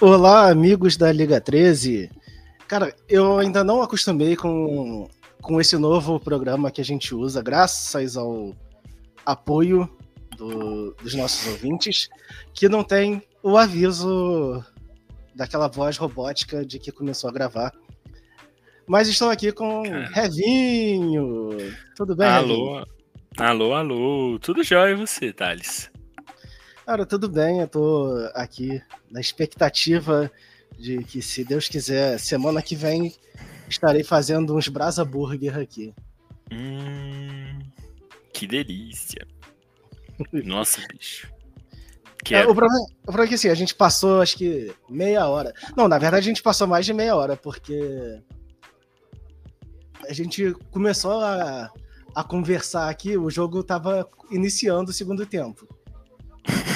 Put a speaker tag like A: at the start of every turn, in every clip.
A: Olá, amigos da Liga 13. Cara, eu ainda não acostumei com, com esse novo programa que a gente usa, graças ao apoio do, dos nossos ouvintes, que não tem o aviso daquela voz robótica de que começou a gravar. Mas estou aqui com Cara. Revinho. Tudo bem,
B: Alô, Revinho? alô, alô. Tudo jóia e você, Thales?
A: Cara, tudo bem, eu tô aqui na expectativa de que, se Deus quiser, semana que vem estarei fazendo uns Brasa Burger aqui.
B: Hum, que delícia. Nossa, bicho.
A: É, o, problema, o problema é que assim, a gente passou acho que meia hora. Não, na verdade a gente passou mais de meia hora, porque a gente começou a, a conversar aqui, o jogo tava iniciando o segundo tempo.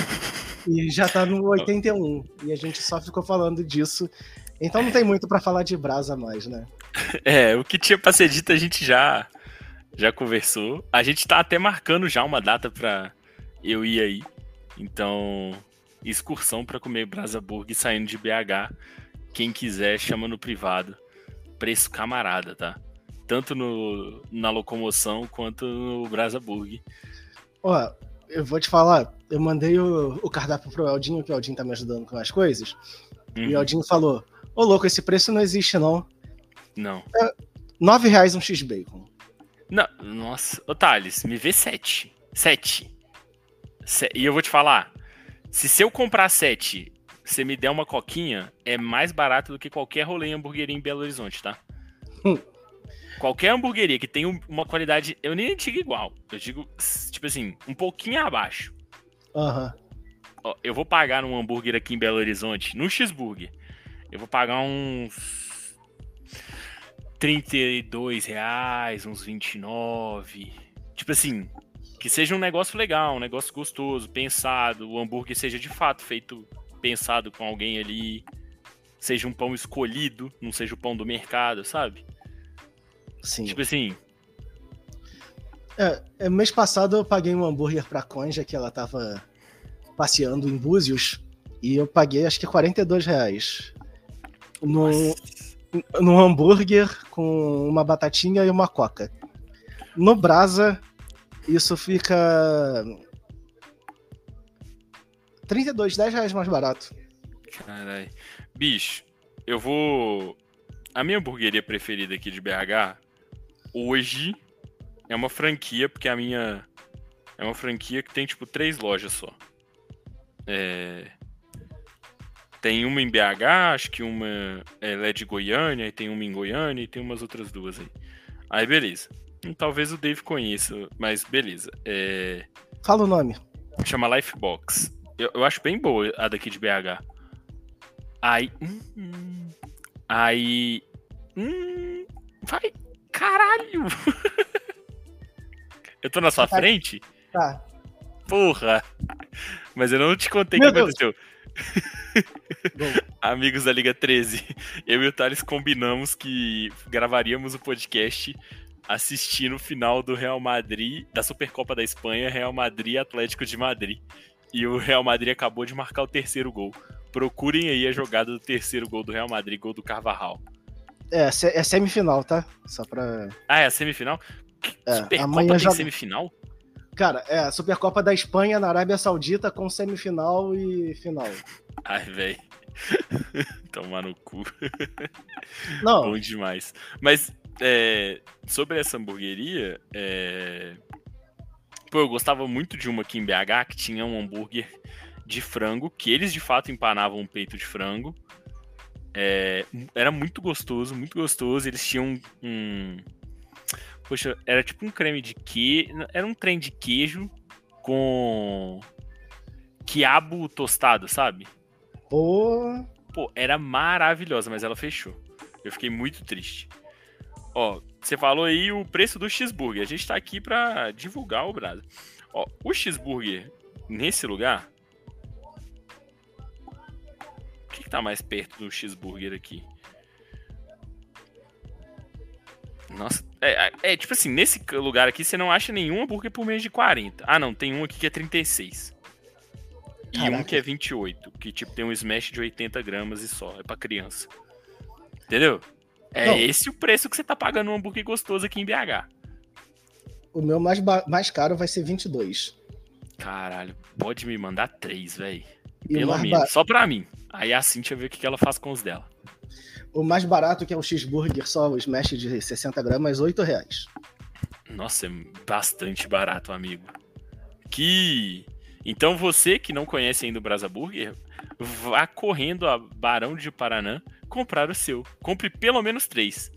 A: E já tá no 81. E a gente só ficou falando disso. Então não tem muito para falar de brasa mais, né?
B: É, o que tinha pra ser dito a gente já, já conversou. A gente tá até marcando já uma data pra eu ir aí. Então, excursão para comer Brasa Burger saindo de BH. Quem quiser, chama no privado. Preço camarada, tá? Tanto no, na locomoção quanto no Brasa Burger.
A: Ó, eu vou te falar, eu mandei o, o cardápio pro Eldinho, que o Eldinho tá me ajudando com as coisas. Uhum. E o uhum. Eldinho falou: Ô louco, esse preço não existe, não.
B: Não.
A: É, nove reais um X-Bacon.
B: Não, nossa. Ô Thales, me vê sete. Sete. E eu vou te falar: se, se eu comprar sete, você me der uma coquinha, é mais barato do que qualquer rolê em hamburgueria em Belo Horizonte, tá? Hum. Qualquer hamburgueria que tenha uma qualidade, eu nem digo igual, eu digo, tipo assim, um pouquinho abaixo.
A: Aham.
B: Uhum. Eu vou pagar um hambúrguer aqui em Belo Horizonte, no X-Burger, eu vou pagar uns 32 reais, uns 29. Tipo assim, que seja um negócio legal, um negócio gostoso, pensado, o hambúrguer seja de fato feito, pensado com alguém ali, seja um pão escolhido, não seja o pão do mercado, sabe?
A: Sim.
B: Tipo assim.
A: É, é, mês passado eu paguei um hambúrguer pra Conja, que ela tava passeando em Búzios, e eu paguei acho que 42 reais. Num, num hambúrguer com uma batatinha e uma coca. No Brasa, isso fica 32, 10 reais mais barato.
B: Caralho. Bicho, eu vou. A minha hamburgueria preferida aqui de BH hoje é uma franquia, porque a minha é uma franquia que tem tipo três lojas só. É... Tem uma em BH, acho que uma ela é de Goiânia, e tem uma em Goiânia e tem umas outras duas aí. Aí beleza. Hum, talvez o Dave conheça, mas beleza. É...
A: Fala o nome.
B: Chama Lifebox. Eu, eu acho bem boa a daqui de BH. Aí. Hum, hum, aí. Hum, vai. Caralho! eu tô na sua tá. frente?
A: Tá.
B: Porra! Mas eu não te contei o que Deus. aconteceu. Amigos da Liga 13, eu e o Thales combinamos que gravaríamos o podcast assistindo o final do Real Madrid, da Supercopa da Espanha, Real Madrid Atlético de Madrid. E o Real Madrid acabou de marcar o terceiro gol. Procurem aí a jogada do terceiro gol do Real Madrid, gol do Carvajal.
A: É, é semifinal, tá? Só pra.
B: Ah, é a semifinal? É, Supercopa amanhã já... semifinal?
A: Cara, é a Supercopa da Espanha na Arábia Saudita com semifinal e final.
B: Ai, velho. Tomar no cu.
A: Não.
B: Bom demais. Mas, é, sobre essa hamburgueria, é... Pô, eu gostava muito de uma aqui em BH que tinha um hambúrguer de frango, que eles de fato empanavam um peito de frango. É, era muito gostoso, muito gostoso. Eles tinham um. Poxa, era tipo um creme de queijo. Era um trem de queijo com quiabo tostado, sabe?
A: Pô.
B: Pô, era maravilhosa, mas ela fechou. Eu fiquei muito triste. Ó, você falou aí o preço do cheeseburger. A gente tá aqui pra divulgar o brado. Ó, o cheeseburger nesse lugar que, que tá mais perto do cheeseburger aqui? Nossa, é, é, é, tipo assim, nesse lugar aqui você não acha nenhum hambúrguer por menos de 40. Ah, não, tem um aqui que é 36. E um que é 28, que tipo tem um smash de 80 gramas e só, é pra criança. Entendeu? É Não. esse o preço que você tá pagando um hambúrguer gostoso aqui em BH.
A: O meu mais, mais caro vai ser 22.
B: Caralho, pode me mandar três, velho. Pelo menos, só pra mim. Aí a Cintia vê o que ela faz com os dela.
A: O mais barato, que é o cheeseburger, só o smash de 60 gramas, 8 reais.
B: Nossa, é bastante barato, amigo. Que. Então você que não conhece ainda o Brasa Burger, vá correndo a Barão de Paranã comprar o seu. Compre pelo menos três.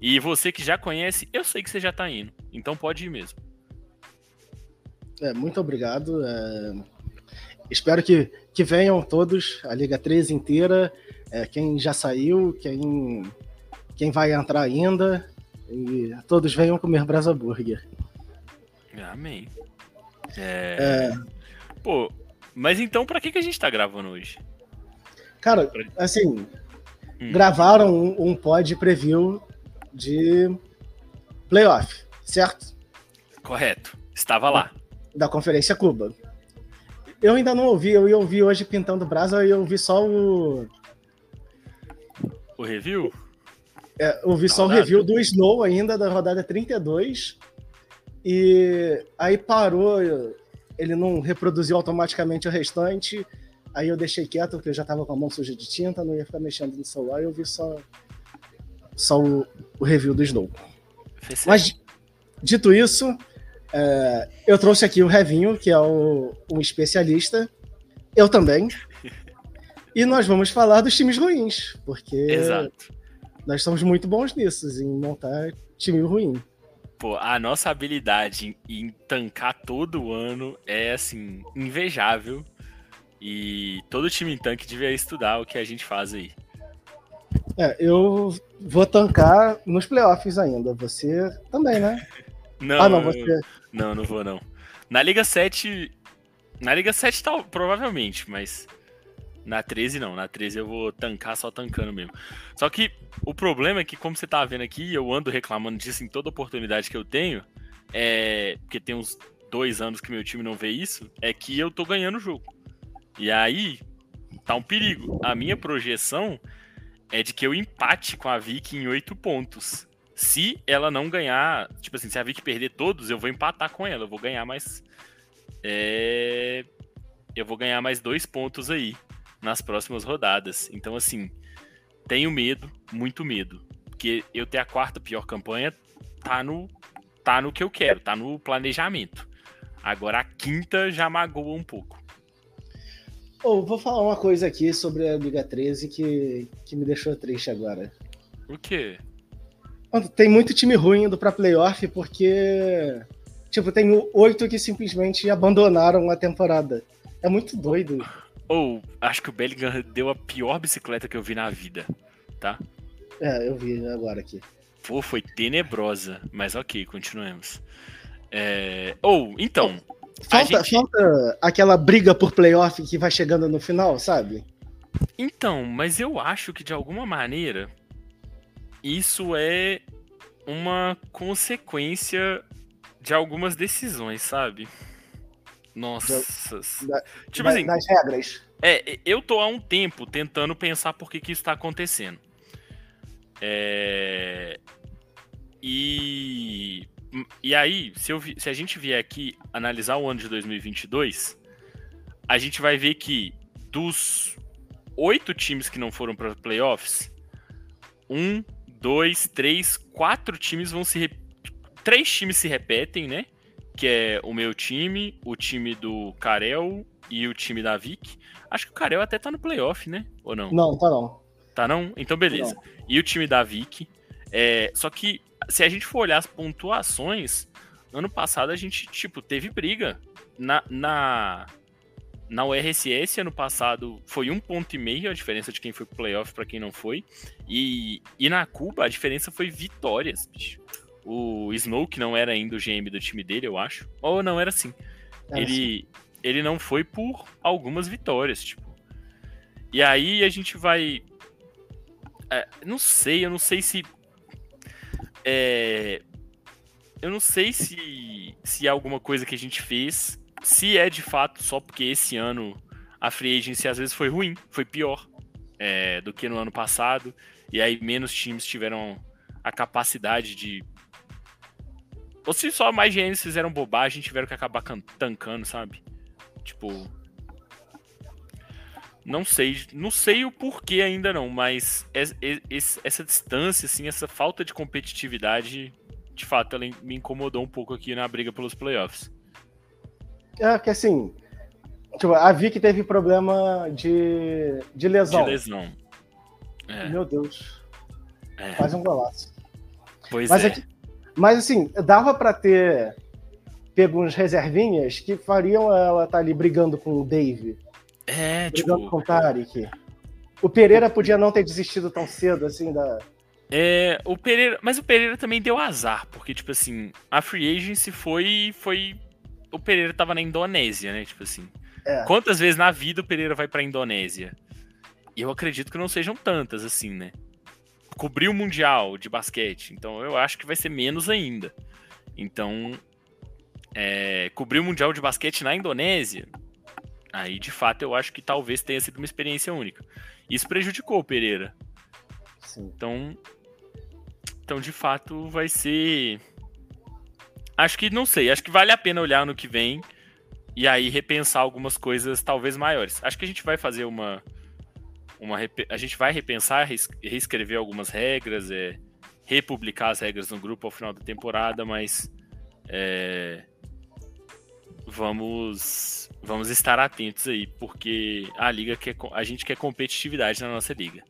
B: E você que já conhece, eu sei que você já tá indo. Então pode ir mesmo.
A: É, muito obrigado. É... Espero que, que venham todos, a Liga 13 inteira, é, quem já saiu, quem, quem vai entrar ainda, e todos venham comer Brasa Burger.
B: Amém. É... é... Pô, mas então pra que, que a gente tá gravando hoje?
A: Cara, assim, hum. gravaram um, um pod preview de playoff, certo?
B: Correto. Estava lá.
A: Da Conferência Cuba. Eu ainda não ouvi, eu ia ouvir hoje pintando brasa eu ouvi só o.
B: O review?
A: É, eu ouvi só o review do Snow ainda, da rodada 32. E aí parou, ele não reproduziu automaticamente o restante. Aí eu deixei quieto, porque eu já tava com a mão suja de tinta, não ia ficar mexendo no celular, eu vi só, só o, o review do Snow. Mas, dito isso, é, eu trouxe aqui o Revinho, que é o, um especialista. Eu também. E nós vamos falar dos times ruins, porque
B: Exato.
A: nós somos muito bons nisso, em montar time ruim.
B: Pô, a nossa habilidade em, tancar todo ano é, assim, invejável. E todo time em tanque devia estudar o que a gente faz aí.
A: É, eu vou tancar nos playoffs ainda. Você também, né?
B: Não, ah, não, você. Não, não vou, não. Na Liga 7. Na Liga 7 tá, provavelmente, mas. Na 13 não, na 13 eu vou tancar só tancando mesmo. Só que o problema é que, como você tá vendo aqui, eu ando reclamando disso em toda oportunidade que eu tenho, é. Porque tem uns dois anos que meu time não vê isso, é que eu tô ganhando o jogo. E aí, tá um perigo. A minha projeção é de que eu empate com a Vicky em 8 pontos. Se ela não ganhar, tipo assim, se a Vicky perder todos, eu vou empatar com ela. Eu vou ganhar mais. É... Eu vou ganhar mais dois pontos aí nas próximas rodadas. Então, assim, tenho medo, muito medo. Porque eu ter a quarta pior campanha tá no, tá no que eu quero, tá no planejamento. Agora a quinta já magoa um pouco.
A: Oh, vou falar uma coisa aqui sobre a Liga 13 que, que me deixou triste agora.
B: O quê?
A: Tem muito time ruim indo pra playoff porque. Tipo, tem oito que simplesmente abandonaram a temporada. É muito doido.
B: Ou, oh, acho que o Bellingham deu a pior bicicleta que eu vi na vida, tá?
A: É, eu vi agora aqui.
B: Pô, foi tenebrosa, mas ok, continuemos. É... Ou, oh, então.
A: Falta, gente... falta aquela briga por playoff que vai chegando no final, sabe?
B: Então, mas eu acho que de alguma maneira isso é uma consequência de algumas decisões, sabe? Nossa. Da, tipo da, assim.
A: Das regras.
B: É, eu tô há um tempo tentando pensar por que, que isso tá acontecendo. É... E. E aí, se, eu, se a gente vier aqui analisar o ano de 2022, a gente vai ver que dos oito times que não foram para playoffs, um dois, três, quatro times vão se. Rep... Três times se repetem, né? Que é o meu time, o time do Karel e o time da Vic. Acho que o Karel até tá no playoff, né? Ou não?
A: Não, tá não.
B: Tá não? Então beleza. Não. E o time da Vic. É... Só que se a gente for olhar as pontuações, ano passado a gente, tipo, teve briga. Na, na, na URSS, ano passado, foi um ponto e meio a diferença de quem foi pro playoff para quem não foi. E, e na Cuba, a diferença foi vitórias, bicho. O Snow, que não era ainda o GM do time dele, eu acho. Ou não era assim. ele, ele não foi por algumas vitórias, tipo. E aí a gente vai. É, não sei, eu não sei se. É, eu não sei se, se é alguma coisa que a gente fez se é de fato só porque esse ano a free agency às vezes foi ruim, foi pior é, do que no ano passado, e aí menos times tiveram a capacidade de. Ou se só mais GMs fizeram bobagem, tiveram que acabar tancando, sabe? Tipo. Não sei, não sei o porquê ainda não, mas essa distância, assim, essa falta de competitividade, de fato, ela me incomodou um pouco aqui na briga pelos playoffs.
A: É que assim, tipo, a Vicky teve problema de, de lesão.
B: De lesão.
A: É. Meu Deus. É. Faz um golaço.
B: Pois mas, é.
A: mas assim, dava para ter pego uns reservinhas que fariam ela estar tá ali brigando com o Dave.
B: É,
A: brigando tipo... com o Tarek. O Pereira podia não ter desistido tão cedo, assim, da...
B: É, o Pereira... Mas o Pereira também deu azar, porque, tipo assim, a Free Agency foi... foi... O Pereira tava na Indonésia, né, tipo assim. É. Quantas vezes na vida o Pereira vai pra Indonésia? E eu acredito que não sejam tantas, assim, né? Cobrir o Mundial de basquete, então eu acho que vai ser menos ainda. Então, é, cobrir o Mundial de Basquete na Indonésia, aí de fato eu acho que talvez tenha sido uma experiência única. Isso prejudicou o Pereira. Sim. Então, então de fato vai ser. Acho que não sei, acho que vale a pena olhar no que vem e aí repensar algumas coisas talvez maiores. Acho que a gente vai fazer uma. Uma a gente vai repensar, reescrever algumas regras, é, republicar as regras no grupo ao final da temporada, mas é, vamos vamos estar atentos aí, porque a liga quer a gente quer competitividade na nossa liga.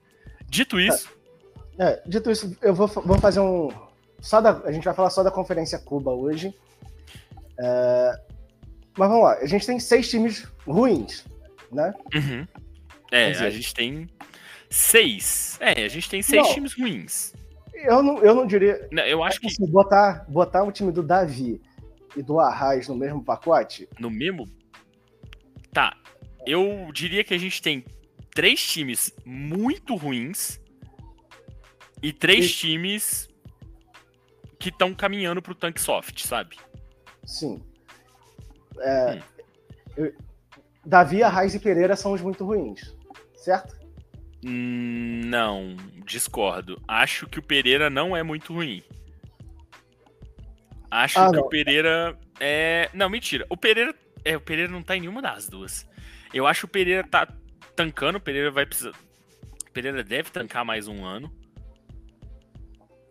B: Dito isso,
A: é, é, dito isso, eu vou, vou fazer um só da, a gente vai falar só da Conferência Cuba hoje. É, mas vamos lá, a gente tem seis times ruins, né?
B: Uhum. É, dizer, a gente tem seis. É, a gente tem seis não, times ruins.
A: Eu não, eu não diria.
B: Não, eu acho que.
A: Assim, botar, botar o time do Davi e do Arraiz no mesmo pacote?
B: No mesmo? Tá. Eu diria que a gente tem três times muito ruins e três e... times que estão caminhando pro tank soft, sabe?
A: Sim. É, hum. eu, Davi, Arraiz e Pereira são os muito ruins, certo?
B: Hum, não, discordo. Acho que o Pereira não é muito ruim. Acho ah, que não. o Pereira é. Não, mentira. O Pereira. É, o Pereira não tá em nenhuma das duas. Eu acho que o Pereira tá tancando, o Pereira vai precisar. O Pereira deve tancar mais um ano.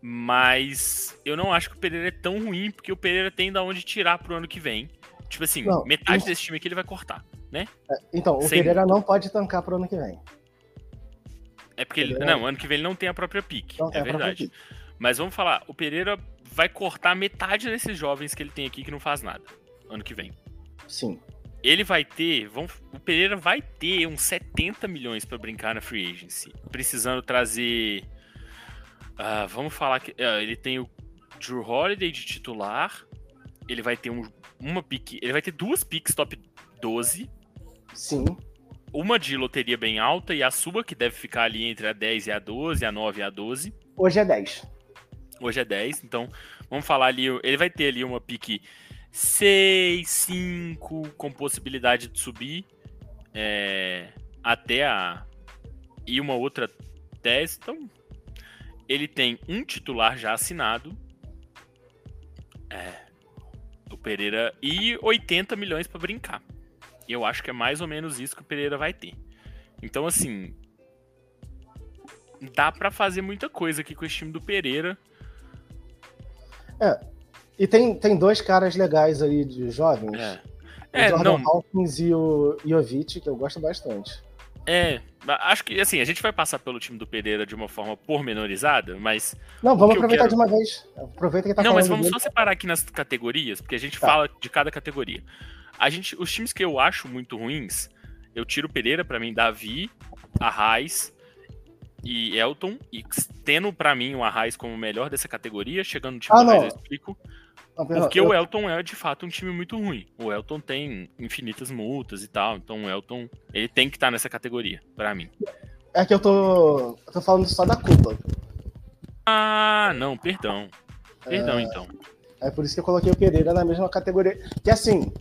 B: Mas eu não acho que o Pereira é tão ruim, porque o Pereira tem da onde tirar pro ano que vem. Tipo assim, não, metade desse time aqui ele vai cortar, né?
A: É, então, o Sem Pereira não pode tancar pro ano que vem.
B: É porque ele. Não, ano que vem ele não tem a própria pique. é verdade. Mas vamos falar, o Pereira vai cortar metade desses jovens que ele tem aqui que não faz nada ano que vem.
A: Sim.
B: Ele vai ter, vamos, o Pereira vai ter uns 70 milhões para brincar na free agency, precisando trazer uh, vamos falar que uh, ele tem o Drew Holiday de titular, ele vai ter um, uma pique, ele vai ter duas picks top 12.
A: Sim.
B: Uma de loteria bem alta e a sua que deve ficar ali entre a 10 e a 12, a 9 e a 12.
A: Hoje é 10.
B: Hoje é 10, então vamos falar ali. Ele vai ter ali uma pique 6, 5, com possibilidade de subir é, até a. E uma outra 10. Então, ele tem um titular já assinado. É, o Pereira. E 80 milhões para brincar. Eu acho que é mais ou menos isso que o Pereira vai ter. Então, assim. Dá para fazer muita coisa aqui com esse time do Pereira.
A: É. E tem, tem dois caras legais aí de jovens. É. O é, Jordan não... Hawkins e o Jovic, que eu gosto bastante.
B: É, acho que assim, a gente vai passar pelo time do Pereira de uma forma pormenorizada, mas.
A: Não, vamos aproveitar quero... de uma vez. Aproveita que tá
B: Não, mas vamos dele. só separar aqui nas categorias, porque a gente tá. fala de cada categoria. A gente, os times que eu acho muito ruins, eu tiro o Pereira, para mim, Davi, Arraiz, e Elton, e tendo para mim o Arraes como o melhor dessa categoria, chegando no time ah, mais eu explico. Não, porque eu... o Elton é de fato um time muito ruim. O Elton tem infinitas multas e tal, então o Elton ele tem que estar tá nessa categoria, para mim.
A: É que eu tô, eu tô falando só da culpa.
B: Ah, não, perdão. Perdão, é... então.
A: É por isso que eu coloquei o Pereira na mesma categoria. Que assim,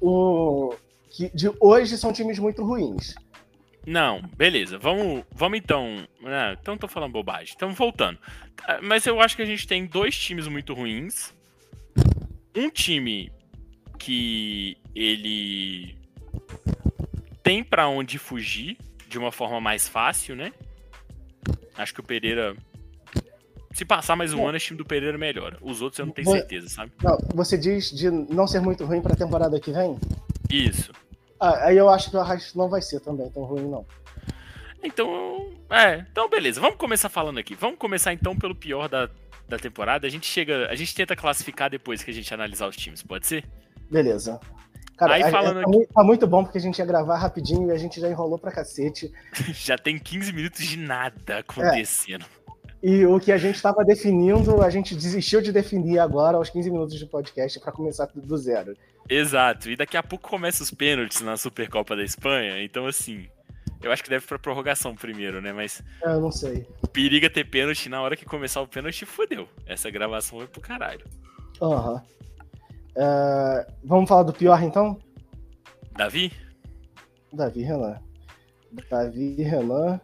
A: o que de hoje são times muito ruins.
B: Não, beleza. Vamos, vamos então. Ah, então tô falando bobagem. Então voltando. Ah, mas eu acho que a gente tem dois times muito ruins. Um time que ele tem para onde fugir de uma forma mais fácil, né? Acho que o Pereira se passar mais um ano, esse time do Pereira melhora. Os outros eu não tenho certeza, sabe?
A: Não, você diz de não ser muito ruim para a temporada que vem?
B: Isso.
A: Ah, aí eu acho que o Arrastes não vai ser também tão ruim, não.
B: Então, é, então beleza. Vamos começar falando aqui. Vamos começar então pelo pior da, da temporada. A gente chega, a gente tenta classificar depois que a gente analisar os times, pode ser?
A: Beleza. Cara, Aí, falando é, tá, tá, muito bom porque a gente ia gravar rapidinho e a gente já enrolou pra cacete.
B: já tem 15 minutos de nada acontecendo. É.
A: E o que a gente estava definindo, a gente desistiu de definir agora aos 15 minutos de podcast para começar do zero.
B: Exato. E daqui a pouco começa os pênaltis na Supercopa da Espanha. Então, assim, eu acho que deve pra prorrogação primeiro, né? Mas.
A: É, eu não sei.
B: Periga ter pênalti na hora que começar o pênalti, fodeu. Essa gravação foi pro caralho.
A: Aham. Uhum. Uh, vamos falar do pior então?
B: Davi?
A: Davi Renan. Davi Renan.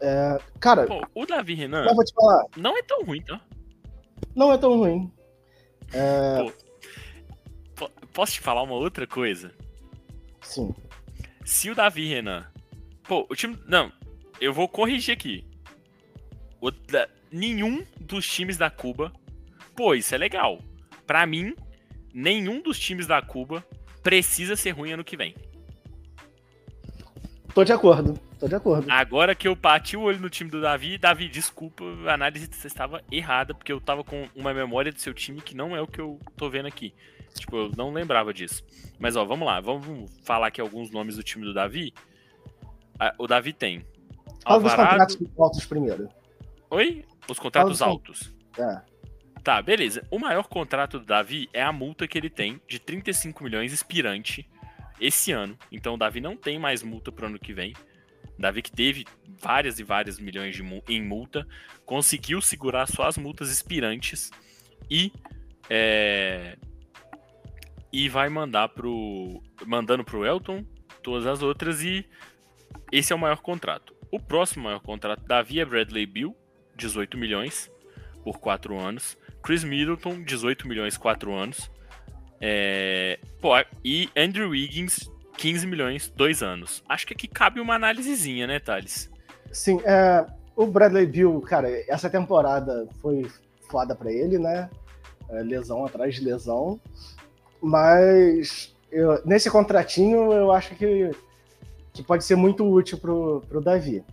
A: É, cara. Pô,
B: o Davi Renan.
A: Eu vou te falar.
B: Não é tão ruim, tá?
A: Não é tão ruim. É...
B: Pô, posso te falar uma outra coisa?
A: Sim.
B: Se o Davi Renan. Pô, o time. Não, eu vou corrigir aqui. O da... Nenhum dos times da Cuba. Pô, isso é legal. Pra mim, nenhum dos times da Cuba precisa ser ruim ano que vem.
A: Tô de acordo. Tô de acordo.
B: Agora que eu bati o olho no time do Davi, Davi, desculpa, a análise estava errada, porque eu tava com uma memória do seu time que não é o que eu tô vendo aqui. Tipo, eu não lembrava disso. Mas ó, vamos lá, vamos falar aqui alguns nomes do time do Davi. O Davi tem.
A: Fala dos contratos altos primeiro.
B: Oi? Os contratos altos.
A: É.
B: Tá, beleza. O maior contrato do Davi é a multa que ele tem de 35 milhões expirante esse ano. Então o Davi não tem mais multa pro ano que vem. Davi que teve várias e várias milhões de, em multa, conseguiu segurar só as multas expirantes e é, e vai mandar pro mandando pro Elton todas as outras e esse é o maior contrato. O próximo maior contrato Davi é Bradley Bill, 18 milhões por 4 anos. Chris Middleton, 18 milhões 4 anos. É, pô, e Andrew Wiggins, 15 milhões, dois anos. Acho que aqui cabe uma análisezinha, né, Thales?
A: Sim, é, o Bradley Bill, cara, essa temporada foi foda para ele, né? É, lesão atrás de lesão. Mas eu, nesse contratinho eu acho que, que pode ser muito útil pro, pro Davi.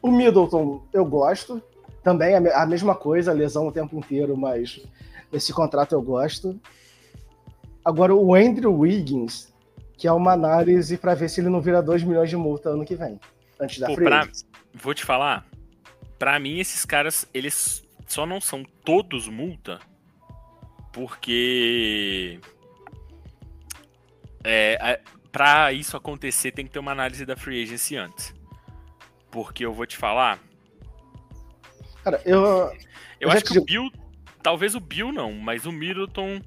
A: O Middleton eu gosto, também a, a mesma coisa, lesão o tempo inteiro, mas esse contrato eu gosto. Agora o Andrew Wiggins, que é uma análise para ver se ele não vira 2 milhões de multa ano que vem, antes da Pô, pra,
B: Vou te falar, para mim esses caras, eles só não são todos multa porque é, para isso acontecer tem que ter uma análise da free agency antes. Porque eu vou te falar.
A: Cara, eu. Eu,
B: eu acho que digo... o Bill. Talvez o Bill não, mas o Middleton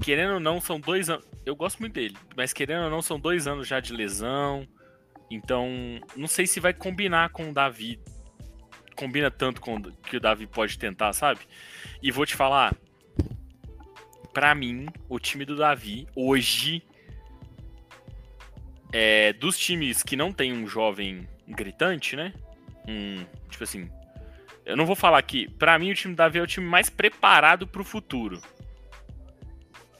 B: querendo ou não, são dois anos. Eu gosto muito dele, mas querendo ou não, são dois anos já de lesão. Então, não sei se vai combinar com o Davi. Combina tanto com que o Davi pode tentar, sabe? E vou te falar. Para mim, o time do Davi, hoje, é, dos times que não tem um jovem gritante, né? Um, tipo assim. Eu não vou falar que, para mim, o time do Davi é o time mais preparado para o futuro.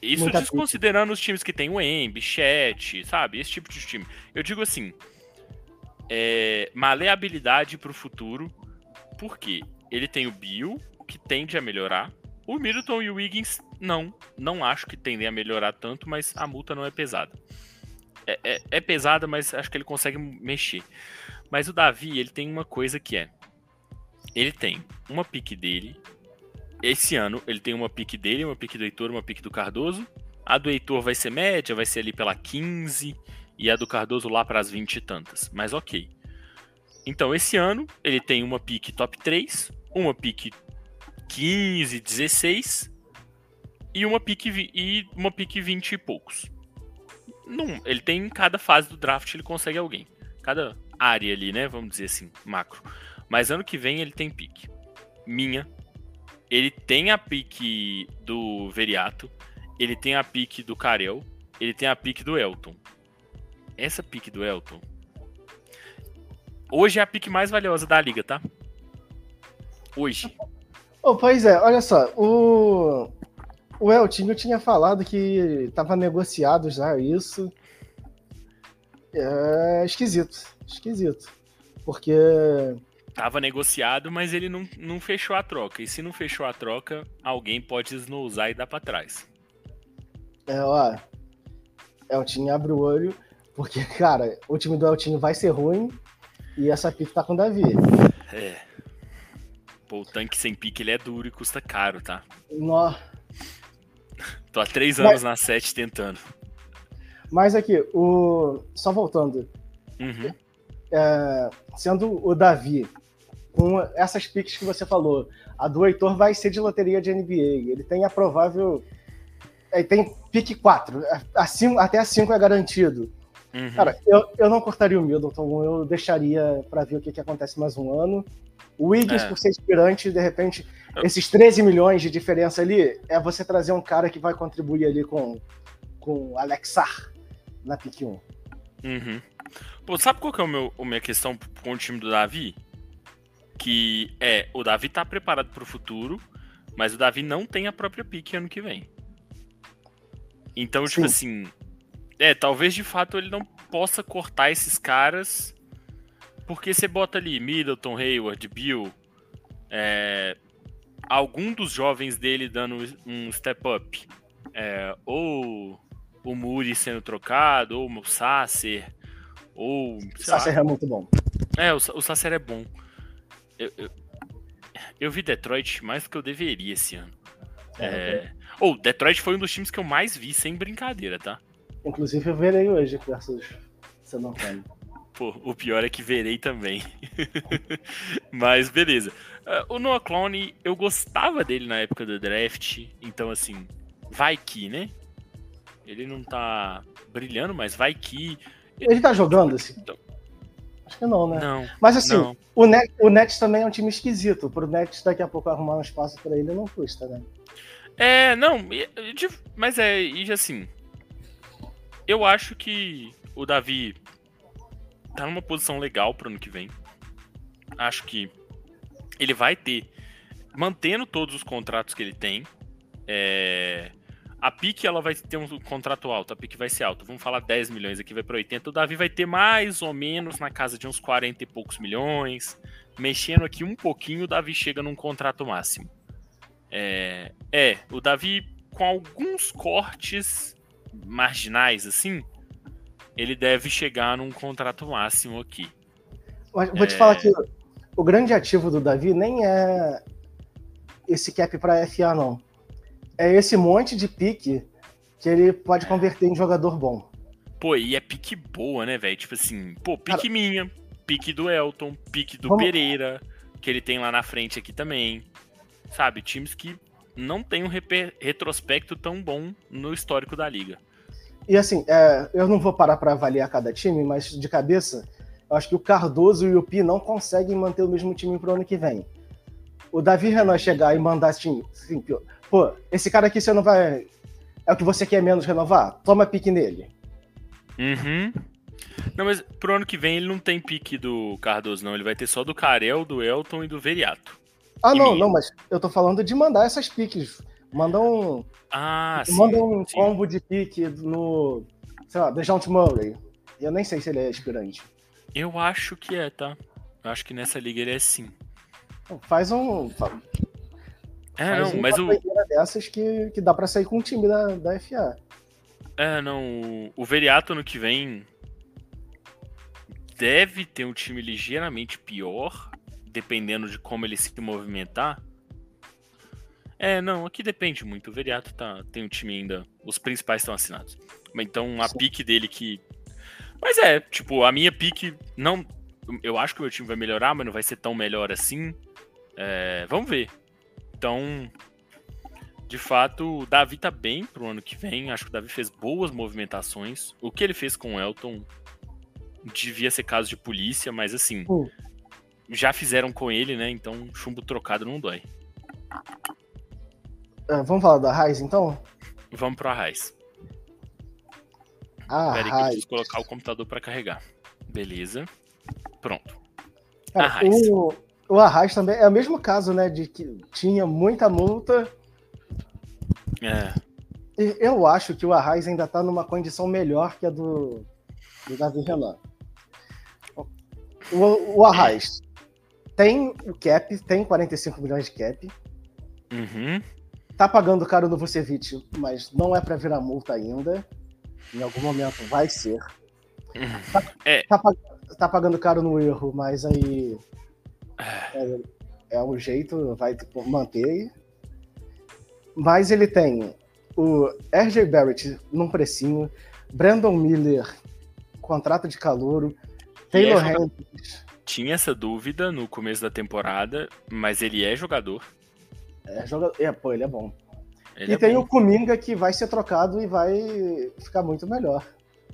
B: Isso Muita desconsiderando os times que tem o Embi, Chat, sabe? Esse tipo de time. Eu digo assim, é, maleabilidade para o futuro, porque ele tem o Bill, que tende a melhorar. O Middleton e o Wiggins, não. Não acho que tendem a melhorar tanto, mas a multa não é pesada. É, é, é pesada, mas acho que ele consegue mexer. Mas o Davi, ele tem uma coisa que é. Ele tem uma pique dele, esse ano ele tem uma pique dele, uma pique do Heitor, uma pique do Cardoso. A do Heitor vai ser média, vai ser ali pela 15 e a do Cardoso lá para as 20 e tantas. Mas ok. Então esse ano ele tem uma pique top 3, uma pique 15, 16 e uma pique e uma pique 20 e poucos. num, ele tem em cada fase do draft, ele consegue alguém. Cada área ali, né? Vamos dizer assim, macro. Mas ano que vem ele tem pique. Minha. Ele tem a pique do Veriato. Ele tem a pique do Karel. Ele tem a pique do Elton. Essa pique do Elton. Hoje é a pique mais valiosa da liga, tá? Hoje.
A: Oh, pois é, olha só. O, o Eltinho tinha falado que estava negociado já isso. É esquisito, esquisito. Porque.
B: Tava negociado, mas ele não, não fechou a troca. E se não fechou a troca, alguém pode usar e dar para trás.
A: É, ó. Eltinho abre o olho, porque, cara, o time do Eltinho vai ser ruim e essa pique tá com o Davi.
B: É. Pô, o tanque sem pique ele é duro e custa caro, tá?
A: Nó.
B: Tô há três anos Mas... na 7 tentando.
A: Mas aqui, o... só voltando.
B: Uhum.
A: É... Sendo o Davi, com essas piques que você falou, a do Heitor vai ser de loteria de NBA. Ele tem a provável. Ele tem pique 4. A cinco, até a 5 é garantido. Uhum. Cara, eu, eu não cortaria o Middleton, eu deixaria para ver o que, que acontece mais um ano. O Wiggins, é. por ser inspirante, de repente, esses 13 milhões de diferença ali, é você trazer um cara que vai contribuir ali com, com Alexar na pick 1.
B: Uhum. Pô, sabe qual que é o meu, a minha questão com o time do Davi? Que é, o Davi tá preparado para o futuro, mas o Davi não tem a própria pick ano que vem. Então, tipo Sim. assim, é, talvez de fato ele não possa cortar esses caras, porque você bota ali Middleton, Hayward, Bill, é, algum dos jovens dele dando um step up, é, ou o Muri sendo trocado, ou o Sasser, ou.
A: O Sasser é muito bom.
B: É, o, o Sasser é bom. Eu, eu, eu, vi Detroit mais do que eu deveria esse ano. É, é... Ou, oh, Detroit foi um dos times que eu mais vi, sem brincadeira, tá?
A: Inclusive eu verei hoje versus San Antonio.
B: Pô, o pior é que verei também. Mas beleza. Uh, o Noah Clone, eu gostava dele na época do draft, então assim, vai que, né? Ele não tá brilhando, mas vai que.
A: Ele tá jogando assim? Então... Acho que não, né?
B: Não.
A: Mas assim,
B: não.
A: O, Net, o Nets também é um time esquisito. Pro Nets daqui a pouco arrumar um espaço para ele não custa, né?
B: É, não, mas é, e assim. Eu acho que o Davi tá numa posição legal pro ano que vem. Acho que ele vai ter, mantendo todos os contratos que ele tem, é, a pique ela vai ter um contrato alto, a pique vai ser alta. Vamos falar 10 milhões aqui, vai para 80. O Davi vai ter mais ou menos na casa de uns 40 e poucos milhões. Mexendo aqui um pouquinho, o Davi chega num contrato máximo. É, é o Davi com alguns cortes marginais assim, ele deve chegar num contrato máximo aqui.
A: Vou é... te falar que o grande ativo do Davi nem é esse cap para FA, não. É esse monte de pique que ele pode converter em jogador bom.
B: Pô, e é pique boa, né, velho? Tipo assim, pô, pique Cara, minha, pique do Elton, pique do vamos... Pereira, que ele tem lá na frente aqui também. Sabe, times que não tem um retrospecto tão bom no histórico da liga.
A: E assim, é, eu não vou parar para avaliar cada time, mas de cabeça, eu acho que o Cardoso e o Pi não conseguem manter o mesmo time pro ano que vem. O Davi Renan chegar e mandar assim, assim pô, esse cara aqui você não vai. É o que você quer menos renovar? Toma pique nele.
B: Uhum. Não, mas pro ano que vem ele não tem pique do Cardoso, não. Ele vai ter só do Carel, do Elton e do Veriato.
A: Ah, e não, não, mas eu tô falando de mandar essas piques. Manda um.
B: Ah,
A: manda sim, um sim. combo de pique no. Sei lá, Dejante Murray. Eu nem sei se ele é aspirante.
B: Eu acho que é, tá? Eu acho que nessa liga ele é sim.
A: Faz um.
B: É, não, mas o.
A: dessas que, que dá pra sair com o time da, da FA.
B: É, não. O Veriato no que vem deve ter um time ligeiramente pior, dependendo de como ele se movimentar. É, não, aqui depende muito. O Veriato tá, tem um time ainda. Os principais estão assinados. Então a Sim. pique dele que mas é, tipo, a minha pique não. Eu acho que o meu time vai melhorar, mas não vai ser tão melhor assim. É, vamos ver. Então. De fato, o Davi tá bem pro ano que vem. Acho que o Davi fez boas movimentações. O que ele fez com o Elton devia ser caso de polícia, mas assim, uh. já fizeram com ele, né? Então chumbo trocado não dói.
A: Uh, vamos falar da Raiz então?
B: Vamos pro Raiz.
A: Ah,
B: Peraí que eu preciso colocar o computador para carregar. Beleza. Pronto.
A: Cara, o, o Arraiz também é o mesmo caso, né? De que tinha muita multa.
B: É.
A: E eu acho que o Arraiz ainda tá numa condição melhor que a do, do Davi Renan. O, o Arraiz tem o cap, tem 45 milhões de cap.
B: Uhum.
A: Tá pagando caro no Vucevic, mas não é para virar multa ainda. Em algum momento vai ser. Tá,
B: é.
A: tá, tá pagando caro no erro, mas aí é, é o jeito, vai tipo, manter. Mas ele tem o RJ Barrett num precinho, Brandon Miller, contrato de calouro, Taylor é Hendricks.
B: Tinha essa dúvida no começo da temporada, mas ele é jogador.
A: É, joga... é pô, ele é bom.
B: Ele
A: e
B: é
A: tem
B: bom.
A: o Kuminga que vai ser trocado e vai ficar muito melhor.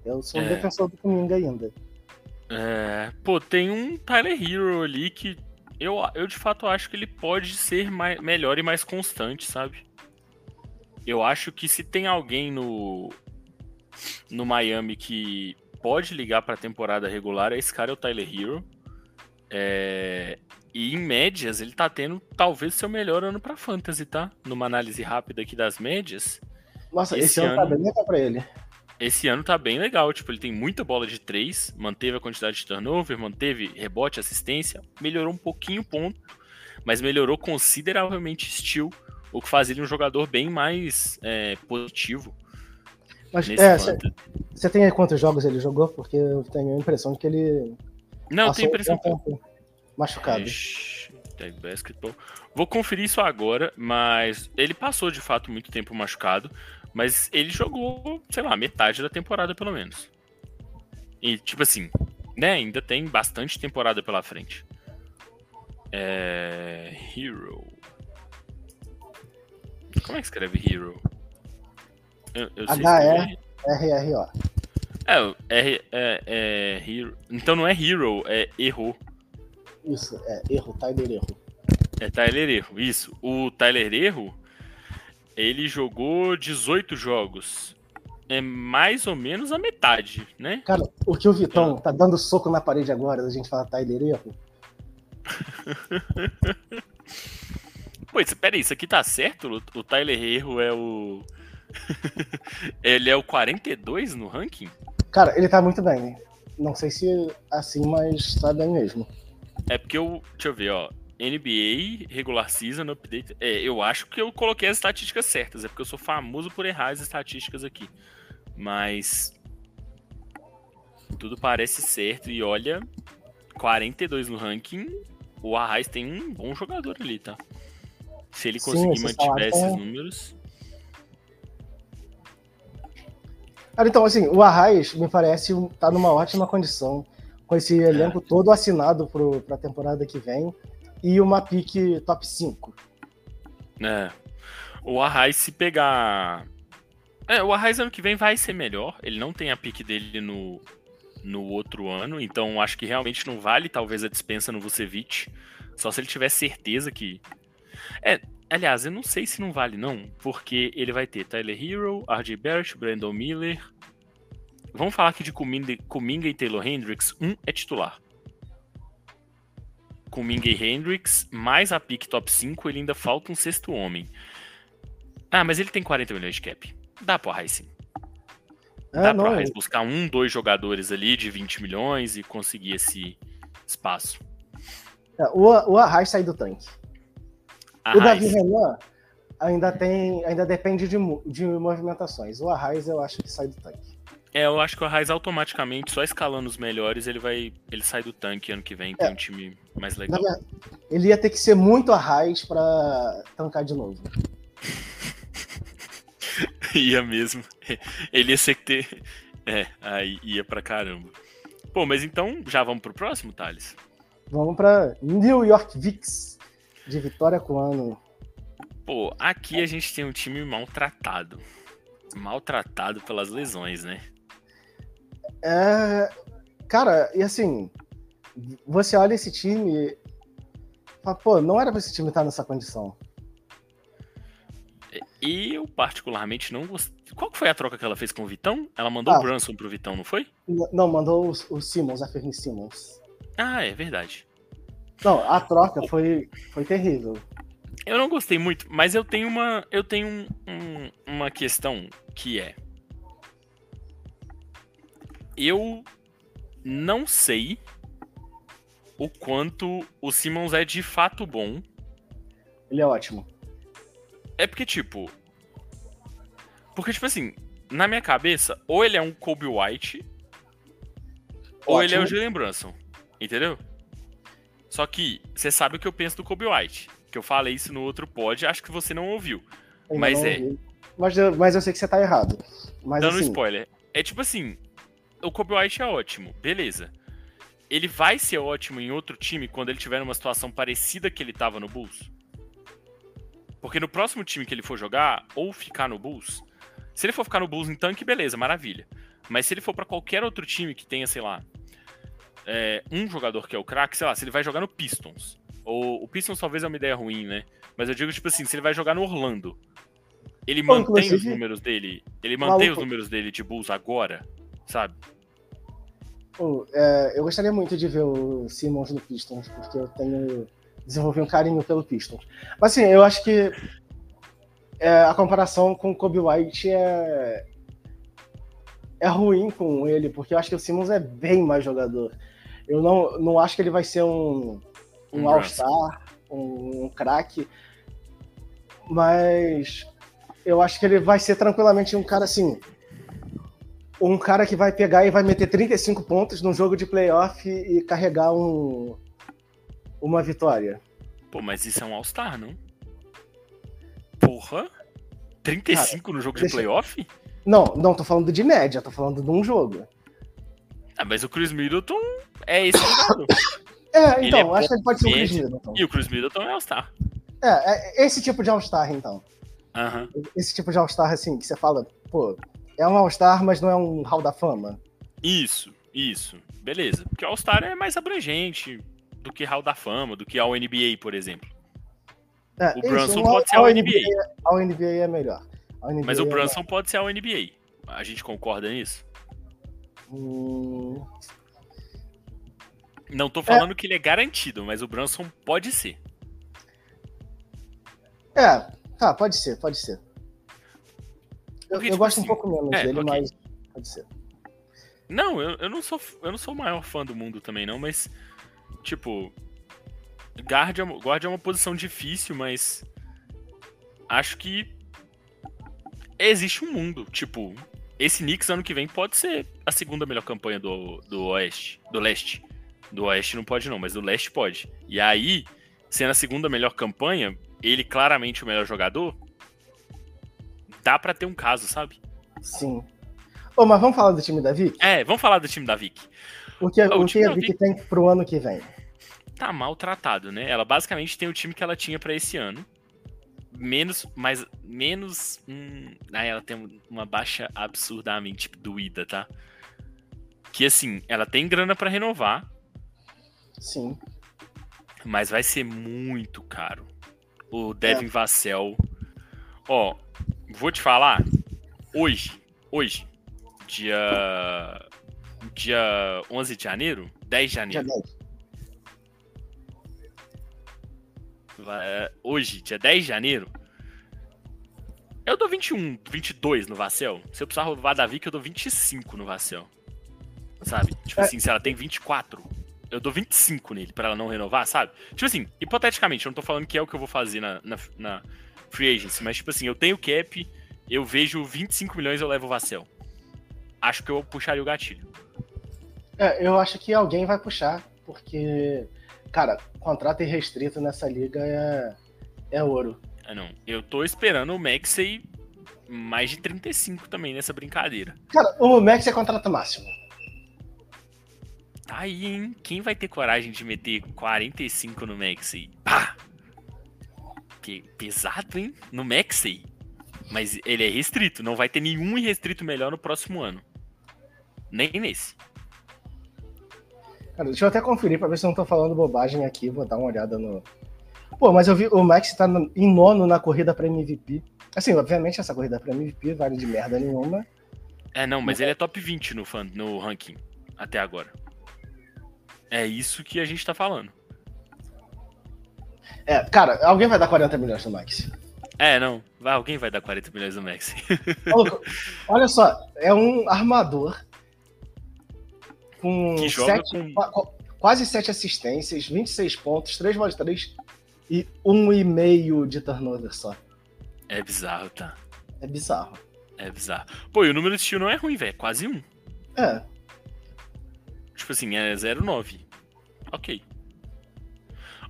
A: Eu sou um
B: É.
A: defensor do Kuminga ainda.
B: É, pô, tem um Tyler Hero ali que eu, eu de fato acho que ele pode ser mai- melhor e mais constante, sabe? Eu acho que se tem alguém no, no Miami que pode ligar pra temporada regular, esse cara é o Tyler Hero. É, e em médias, ele tá tendo talvez seu melhor ano pra Fantasy, tá? Numa análise rápida aqui das médias.
A: Nossa,
B: Esse
A: esse, ano, tá
B: ano-
A: bem legal pra ele.
B: Esse ano tá bem legal, tipo, ele tem muita bola de três, manteve a quantidade de turnover, manteve rebote, assistência, melhorou um pouquinho o ponto, mas melhorou consideravelmente steal, o que faz ele um jogador bem mais é, positivo
A: Mas
B: nesse
A: é, você tem aí quantos jogos ele jogou? Porque eu tenho a impressão de que ele
B: Não, a impressão
A: um tempo machucado.
B: Ixi, Basketball. Vou conferir isso agora, mas ele passou de fato muito tempo machucado, mas ele jogou, sei lá, metade da temporada pelo menos. E tipo assim, né, ainda tem bastante temporada pela frente. É... Hero. Como é que escreve Hero? Eu, eu sei
A: H-E.
B: escrever.
A: RRO.
B: É, R, é, é Hero. Então não é Hero, é errou.
A: Isso, é erro, Tyler erro.
B: É Tyler Erro, isso. O Tyler Erro, ele jogou 18 jogos. É mais ou menos a metade, né?
A: Cara, o que o Vitão tá dando soco na parede agora, a gente fala Tyler erro.
B: Pô, peraí, isso aqui tá certo? O, o Tyler Erro é o. ele é o 42 no ranking?
A: Cara, ele tá muito bem, né? Não sei se assim, mas tá bem mesmo.
B: É porque eu. Deixa eu ver, ó. NBA, regular season, update. É, eu acho que eu coloquei as estatísticas certas. É porque eu sou famoso por errar as estatísticas aqui. Mas. Tudo parece certo. E olha, 42 no ranking. O Arraes tem um bom jogador ali, tá? Se ele conseguir
A: esse
B: mantiver esses
A: tá-
B: números.
A: Cara, então, assim, o Arraes me parece tá numa ótima condição, com esse elenco todo assinado pro, pra temporada que vem e uma pique top 5.
B: É. O Arraes, se pegar. É, o Arraes ano que vem vai ser melhor. Ele não tem a pique dele no, no outro ano. Então acho que realmente não vale talvez a dispensa no Vucevic. Só se ele tiver certeza que. É, aliás, eu não sei se não vale, não. Porque ele vai ter Tyler Hero, RJ Barrett, Brandon Miller. Vamos falar aqui de Kuminga e Taylor Hendricks. Um é titular. Kuminga e Hendricks, mais a pick top 5, ele ainda falta um sexto homem. Ah, mas ele tem 40 milhões de cap. Dá pro Arraes sim. Dá
A: Ah,
B: pro Arraes buscar um, dois jogadores ali de 20 milhões e conseguir esse espaço.
A: é, o, o Arraes sai do tanque. O Davi Renan ainda tem, ainda depende de, de movimentações. O Arraes eu acho que sai do tanque.
B: É, eu acho que o Arraes automaticamente, só escalando os melhores, ele vai. Ele sai do tanque ano que vem, tem
A: É.
B: um time mais legal.
A: verdade, ele ia ter que ser muito Arraes pra tancar de novo.
B: ia mesmo. Ele ia ser que ter. É, aí ia pra caramba. Pô, mas então já vamos pro próximo, Thales?
A: Vamos pra New York Knicks de Vitória com ano.
B: Pô, aqui a gente tem um time maltratado. Maltratado pelas lesões, né?
A: É. Cara, e assim, você olha esse time. fala, Pô, não era pra esse time estar nessa condição.
B: Eu, particularmente, não gostei. Qual foi a troca que ela fez com o Vitão? Ela mandou
A: Ah.
B: o Brunson pro Vitão, não foi?
A: Não, mandou o, o Simmons, a Fernie Simmons.
B: Ah, é verdade.
A: Não, a troca foi, foi terrível.
B: Eu não gostei muito, mas eu tenho uma, eu tenho um- um- uma questão que é. Eu não sei o quanto o Simmons é de fato bom.
A: Ele é ótimo.
B: É porque, tipo. Porque, tipo assim, na minha cabeça, ou ele é um Kobe White, ou ele é o
A: Ótimo.
B: Jalen Brunson. Entendeu? Só que você sabe o que eu penso do Kobe White. Que eu falei isso no outro pod, acho que você não ouviu.
A: Ainda
B: Mas
A: não
B: é.
A: ouvi. Mas eu, mas eu sei que você tá errado. Mas
B: Dando
A: assim,
B: spoiler. É tipo assim, o Kobe White é ótimo, beleza. Ele vai ser ótimo em outro time quando ele tiver numa situação parecida que ele tava no Bulls? Porque no próximo time que ele for jogar, ou ficar no Bulls, se ele for ficar no Bulls em tanque, beleza, maravilha. Mas se ele for pra qualquer outro time que tenha, sei lá, é, um jogador que é o craque, sei lá, se ele vai jogar no Pistons, ou o Pistons talvez é uma ideia ruim, né? Mas eu digo, tipo assim, se ele vai jogar no Orlando, ele
A: Pô,
B: mantém os números dele, ele mantém os
A: Maluco.
B: números dele de Bulls agora, sabe?
A: É, eu gostaria muito de ver o Simmons no Pistons, porque eu tenho desenvolvi um carinho pelo Pistons. Mas assim, eu acho que é, a comparação com o Kobe White é é ruim com ele, porque eu acho que o Simmons é bem mais jogador. Eu não, não acho que ele vai ser um, um
B: Um
A: All-Star, um, um craque, mas eu acho que ele vai ser tranquilamente um cara assim. Um cara que vai pegar e vai meter 35 pontos num jogo de playoff e carregar um, uma vitória.
B: Pô, mas isso é um All-Star, não? Porra? 35 no jogo de
A: deixa-
B: playoff?
A: Não, não tô falando de média, tô falando de um jogo.
B: Ah, mas o Chris Middleton é esse jogador.
A: É,
B: Ele
A: então,
B: é
A: acho que ele pode ser
B: potente.
A: Chris Middleton.
B: e o Chris Middleton é All-Star.
A: É, é esse tipo de All-Star, então. Esse tipo de All-Star, assim, que você fala, pô, é um All-Star, mas não é um Hall da Fama.
B: Isso, isso. Beleza. Porque o All-Star é mais abrangente do que Hall da Fama, do que ao NBA, por exemplo.
A: É,
B: O
A: isso,
B: Brunson
A: um
B: pode ser ao
A: All
B: NBA.
A: Ao NBA é melhor. NBA
B: Mas o
A: é
B: Brunson pode ser ao NBA. A gente concorda nisso?
A: Hum,
B: Não tô falando que ele é garantido, mas o Brunson pode ser.
A: É, tá, pode ser, pode ser. Eu,
B: Porque,
A: eu
B: tipo
A: gosto
B: assim,
A: um pouco menos
B: é,
A: dele,
B: ok.
A: mas pode ser.
B: Não, eu, eu não sou eu não sou o maior fã do mundo também, não, mas tipo, guard é, uma- guard é uma posição difícil, mas acho que existe um mundo, tipo, esse Knicks ano que vem pode ser a segunda melhor campanha do, do Oeste, do Leste. Do Oeste não pode não, mas do Leste pode. E aí, sendo a segunda melhor campanha, ele claramente o melhor jogador, dá pra ter um caso, sabe?
A: Sim. Ô, mas vamos falar do time da Vic?
B: É, vamos falar do time da Vic.
A: O que,
B: Ah, o
A: o que a
B: da
A: Vic
B: Vic-
A: tem pro ano que vem?
B: tá maltratado, né? Ela basicamente tem o time que ela tinha pra esse ano. Menos, mas menos. Hum, aí ela tem uma baixa absurdamente doída, tá? Que assim, ela tem grana pra renovar,
A: Sim.
B: mas vai ser muito caro. O Devin Vassell. Ó, vou te falar. Hoje, hoje, dia. Dia 11 de janeiro? 10 de janeiro.
A: 10.
B: Va- hoje, dia 10 de janeiro, eu dou 21, 22 no Vassel. Se eu precisar roubar da Vic, eu dou 25 no Vassel. Sabe? Tipo
A: É.
B: assim, se ela tem 24, eu dou 25 nele pra ela não renovar, sabe? Tipo assim, hipoteticamente, eu não tô falando que é o que eu vou fazer na, na, na Free Agency, mas tipo assim, eu tenho cap, eu vejo 25 milhões eu levo o Vassel. Acho que eu puxaria o gatilho.
A: É, eu acho que alguém vai puxar, porque, cara, contrato irrestrito nessa liga é, é ouro.
B: Ah, não. Eu tô esperando o Maxey mais de 35 também nessa brincadeira.
A: Cara, o Max é contrato máximo.
B: Tá aí, hein? Quem vai ter coragem de meter 45 no Maxey? Pá! Pesado, hein? No Maxey. Mas ele é restrito, não vai ter nenhum restrito melhor no próximo ano. Nem nesse.
A: Cara, deixa eu até conferir pra ver se eu não tô falando bobagem aqui. Vou dar uma olhada no. Pô, mas eu vi o Max tá no, em nono na corrida pra MVP. Assim, obviamente essa corrida pra MVP vale de merda nenhuma.
B: É, não, mas ele é top 20 no, fan, no ranking até agora. É isso que a gente tá falando.
A: É, cara, alguém vai dar 40 milhões no Max.
B: É, não. Vai, alguém vai dar 40 milhões no Max.
A: Olha só, é um armador com, sete-
B: com-
A: qua- quase 7 assistências, 26 pontos, 3 bolas 3 e 1,5 de turnover só.
B: É bizarro, tá?
A: É bizarro.
B: É bizarro. Pô, e o número de estilo não é ruim, velho. É quase um.
A: É,
B: Tipo assim, é 0,9. Ok.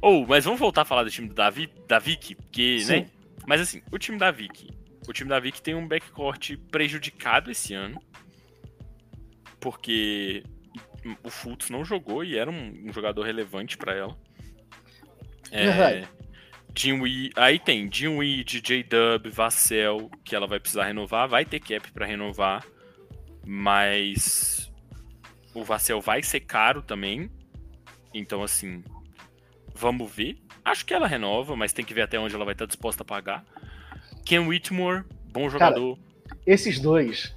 B: Ou, mas vamos voltar a falar do time do Davi, da Vic, porque,
A: Sim.
B: né? Mas assim, o time da Vic. O time da Vic tem um backcourt prejudicado esse ano. Porque o Fultz não jogou e era um, um jogador relevante pra ela.
A: Verdade.
B: Dinwiddie, aí tem Dinwiddie, DJ Dub, Vassell, que ela vai precisar renovar, vai ter cap pra renovar, mas o Vassell vai ser caro também. Então assim, vamos ver. Acho que ela renova, mas tem que ver até onde ela vai estar disposta a pagar. Ken Whitmore, bom jogador.
A: esses dois,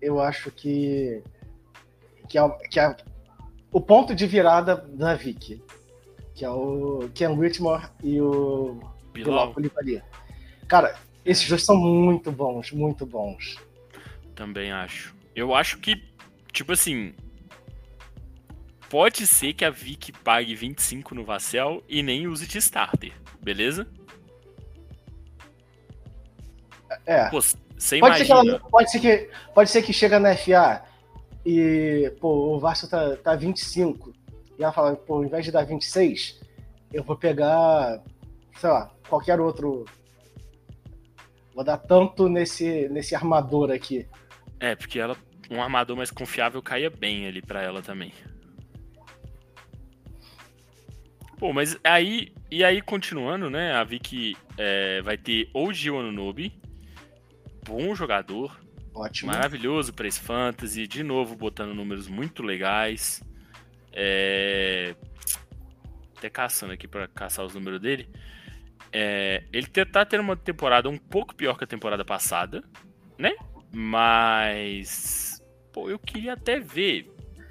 A: eu acho que. que é, o- que é o ponto de virada da Vicky. Que é o Ken Whitmore e o
B: Bilal
A: Bilal Coulibaly. Cara, esses dois são muito bons, muito bons.
B: também acho. Eu acho que, tipo assim, pode ser que a Vic pague 25 no Vassell e nem use de starter, beleza?
A: É.
B: Pô, você
A: Pode ser, que ela, pode, ser que, pode ser que chega na FA e, pô, o Vasco tá, tá 25. E ela fala, pô, ao invés de dar 26, eu vou pegar, sei lá, qualquer outro. Vou dar tanto nesse, nesse armador aqui.
B: É, porque ela, um armador mais confiável caia bem ali pra ela também. Pô, mas aí. E aí, continuando, né? A Vicky é, vai ter OG Anunobi, bom jogador,
A: Ótimo.
B: maravilhoso pra esse fantasy, de novo botando números muito legais. É... Até caçando aqui pra caçar os números dele. É, Ele tá tendo uma temporada um pouco pior que a temporada passada, né? Mas. Pô, eu queria até ver.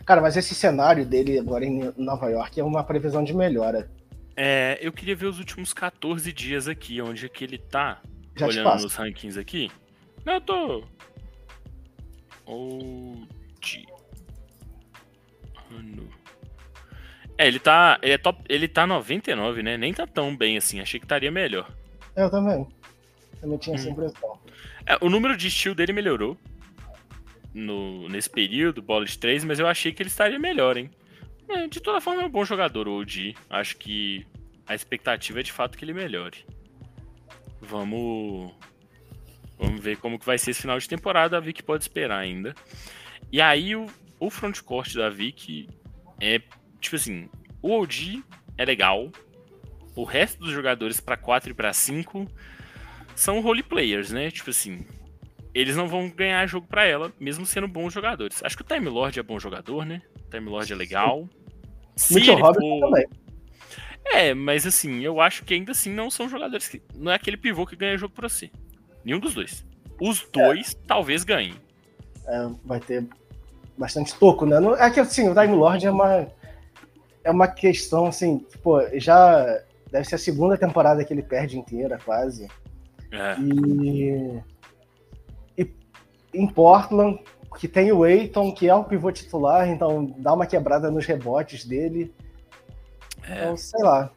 A: Cara, mas esse cenário dele agora em Nova York é uma previsão de melhora.
B: É, eu queria ver os últimos 14 dias aqui, onde é que ele tá.
A: Já
B: olhando nos rankings aqui. Não, eu tô. OG. Ano. É, ele tá. Ele, é top, ele tá 99, né? Nem tá tão bem assim. Achei que estaria melhor.
A: Eu também. Também tinha essa
B: Hum.
A: impressão.
B: É, o número de steal dele melhorou no, nesse período, bola de 3, mas eu achei que ele estaria melhor, hein? É, de toda forma, é um bom jogador, o OG. Acho que a expectativa é de fato que ele melhore. Vamos. Vamos ver como que vai ser esse final de temporada. A Vic pode esperar ainda. E aí, o, o frontcourt da Vic é, tipo assim, o OG é legal. O resto dos jogadores pra 4 e pra 5 são role players, né? Tipo assim, eles não vão ganhar jogo pra ela, mesmo sendo bons jogadores. Acho que o Time Lord é bom jogador, né? O Time Lord é legal. Se
A: Mitchell Robinson
B: for-
A: também.
B: É, mas assim, eu acho que ainda assim não são jogadores que. Não é aquele pivô que ganha jogo pra si. Nenhum dos dois. Os dois talvez ganhem.
A: É, vai ter bastante toco, né? Não- É que assim, o Time Lord é uma. É uma questão, assim, pô, já deve ser a segunda temporada que ele perde inteira, quase.
B: É,
A: e em Portland, que tem o Aiton, que é o pivô titular, então dá uma quebrada nos rebotes dele.
B: é.
A: Então, sei lá.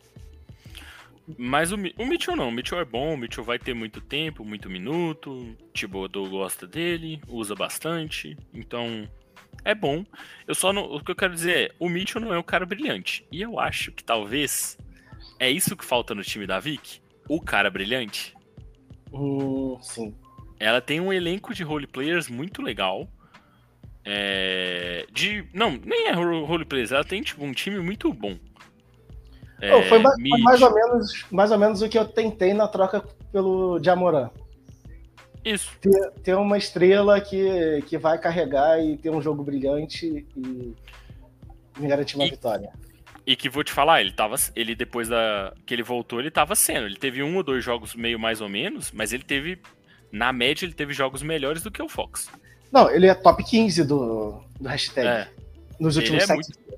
B: Mas o, o Mitchell não. O Mitchell é bom, o Mitchell vai ter muito tempo, muito minuto. Thibodeau gosta dele, usa bastante. Então, é bom. Eu só não, o que eu quero dizer é, o Mitchell não é um cara brilhante. E eu acho que talvez é isso que falta no time da Vic. O cara brilhante.
A: Hum, sim.
B: Ela tem um elenco de role players muito legal. É, de não, nem é ro- role players, ela tem tipo um time muito bom.
A: É, oh, foi, mais, foi mais, ou menos, mais ou menos o que eu tentei na troca pelo Jamoran.
B: Isso.
A: Ter, ter, uma estrela que, que vai carregar e ter um jogo brilhante e me garantir uma e, vitória.
B: E que vou te falar, ele tava. Ele depois da. que ele voltou, ele tava sendo. Ele teve um ou dois jogos meio mais ou menos, mas ele teve. Na média, ele teve jogos melhores do que o Fox.
A: Não, ele é top 15 do, do hashtag. É. Nos últimos
B: ele é sete muito...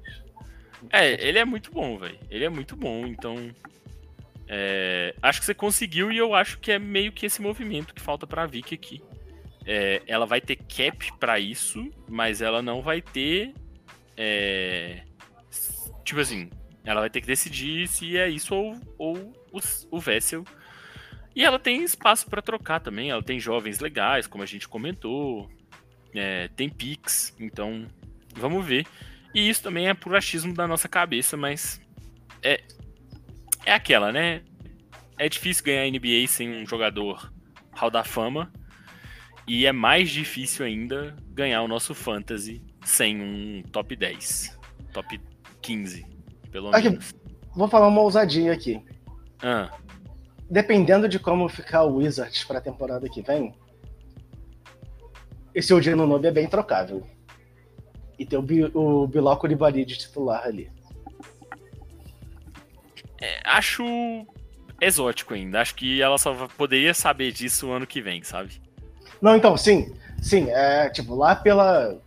B: É, ele é muito bom, velho. Ele é muito bom, então. É, acho que você conseguiu e eu acho que é meio que esse movimento que falta pra Vicky aqui. É, ela vai ter cap para isso, mas ela não vai ter. É, tipo assim, ela vai ter que decidir se é isso ou, ou o, o Vessel. E ela tem espaço para trocar também. Ela tem jovens legais, como a gente comentou. É, tem Pix, então vamos ver. E isso também é por achismo da nossa cabeça, mas é, é aquela, né? É difícil ganhar NBA sem um jogador Hall da Fama. E é mais difícil ainda ganhar o nosso Fantasy sem um top 10. Top 15, pelo aqui, menos.
A: Vou falar uma ousadinha aqui.
B: Ah.
A: Dependendo de como ficar o Wizards para a temporada que vem, esse Odino Nobe é bem trocável. E tem o, o Bilal Coulibaly de titular ali.
B: É, acho exótico ainda. Acho que ela só poderia saber disso o ano que vem, sabe?
A: Não, então, sim. Sim, é tipo, lá pela.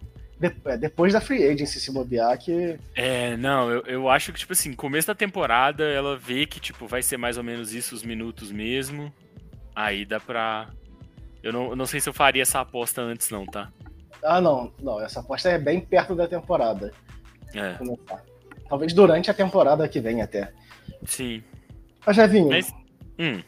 A: É, depois da free agency se bobear que.
B: É, não, eu, eu acho que, tipo assim, começo da temporada ela vê que, tipo, vai ser mais ou menos isso os minutos mesmo. Aí dá pra. Eu não, eu não sei se eu faria essa aposta antes, não, tá?
A: Ah, não, não. Essa aposta é bem perto da temporada.
B: É.
A: Talvez durante a temporada que vem até.
B: Sim.
A: Mas, Jevinho,
B: Mas... Hum.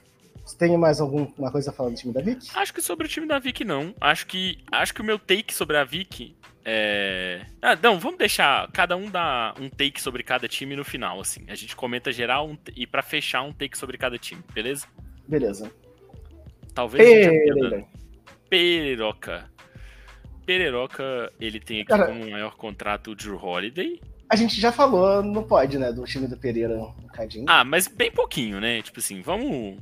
A: você tem mais alguma coisa a falar do time da Vic?
B: Acho que sobre o time da Vic não. Acho que, acho que o meu take sobre a Vic é... Ah, não, vamos deixar cada um dar um take sobre cada time no final, assim. A gente comenta geral um... e para fechar um take sobre cada time, beleza?
A: Beleza.
B: Talvez Pereira. Pereroca. Pereroca, ele tem aqui Cara, como maior contrato o Drew Holiday.
A: A gente já falou no pod, né, do time do Pereira um bocadinho.
B: Ah, mas bem pouquinho, né? Tipo assim, vamos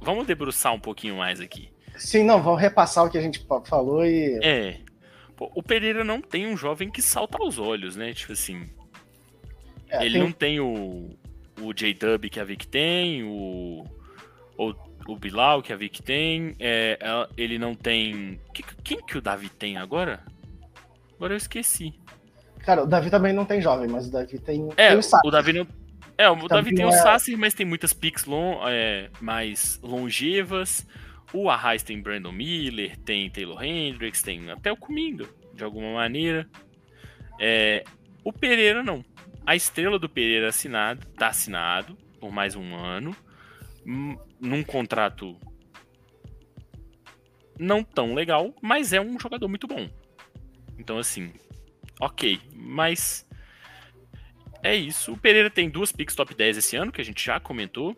B: vamos debruçar um pouquinho mais aqui.
A: Sim, não, vamos repassar o que a gente falou e
B: É. Pô, o Pereira não tem um jovem que salta aos olhos, né? Tipo assim, é, ele tem... não tem o o J-Dub que a Vic tem, o, o o Bilal que a Vic tem, é, ele não tem. Quem que o Davi tem agora? Agora eu esqueci.
A: Cara, o Davi também não tem jovem, mas o Davi tem.
B: É,
A: tem
B: o, o Davi não. É, o, Davi, tem o é... Sasser, mas tem muitas picks long, é, mais longevas. O Arraiz tem Brandon Miller, tem Taylor Hendricks, tem até o Kuminga, de alguma maneira. É, o Pereira não. A estrela do Pereira assinado, tá assinado por mais um ano num contrato não tão legal, mas é um jogador muito bom. Então, assim, ok. Mas é isso. O Pereira tem duas picks top 10 esse ano, que a gente já comentou.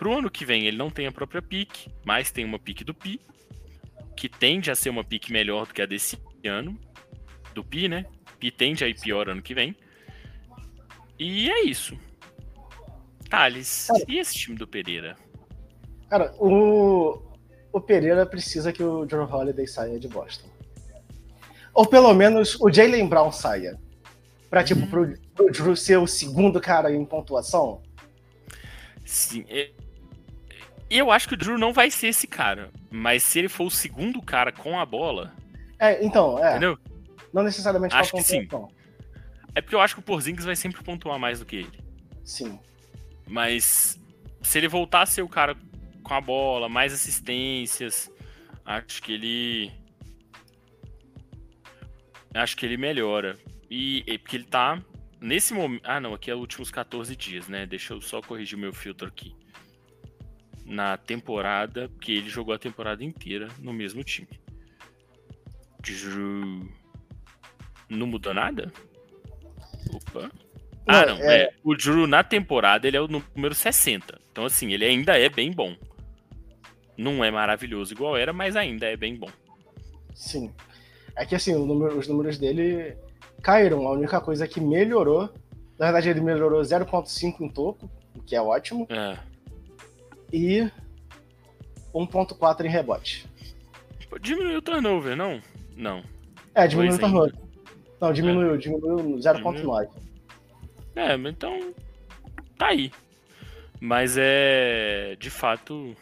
B: Pro ano que vem, ele não tem a própria pick, mas tem uma pick do Pi, que tende a ser uma pick melhor do que a desse ano. Do Pi, né? Pi tende a ir pior ano que vem. E é isso. Thales, e esse time do Pereira?
A: Cara, o, o Pereira precisa que o John Holiday saia de Boston. Ou pelo menos o Jalen Brown saia. Pra, tipo, pro, pro Drew ser o segundo cara em pontuação.
B: Sim. Eu acho que o Drew não vai ser esse cara. Mas se ele for o segundo cara com a bola.
A: É, então, é.
B: Entendeu?
A: Não necessariamente
B: acho que sim. É porque eu acho que o Porzingis vai sempre pontuar mais do que ele.
A: Sim.
B: Mas se ele voltar a ser o cara com a bola, mais assistências. Acho que ele. Acho que ele melhora. E, e porque ele tá nesse momento. Ah, não, aqui é os últimos 14 dias, né? Deixa eu só corrigir meu filtro aqui. Na temporada, porque ele jogou a temporada inteira no mesmo time. Não mudou nada? Opa. Ah, não. É... É, o Drew na temporada ele é o número 60. Então, assim, ele ainda é bem bom. Não é maravilhoso igual era, mas ainda é bem bom.
A: Sim. É que assim, número, os números dele caíram. A única coisa que melhorou, na verdade ele melhorou 0.5 em toco, o que é ótimo.
B: É.
A: E 1.4 em rebote.
B: Diminuiu o turnover, não? Não.
A: É, diminuiu o turnover. Não, diminuiu, diminuiu 0.9.
B: É, mas então. Tá aí. Mas é. De fato.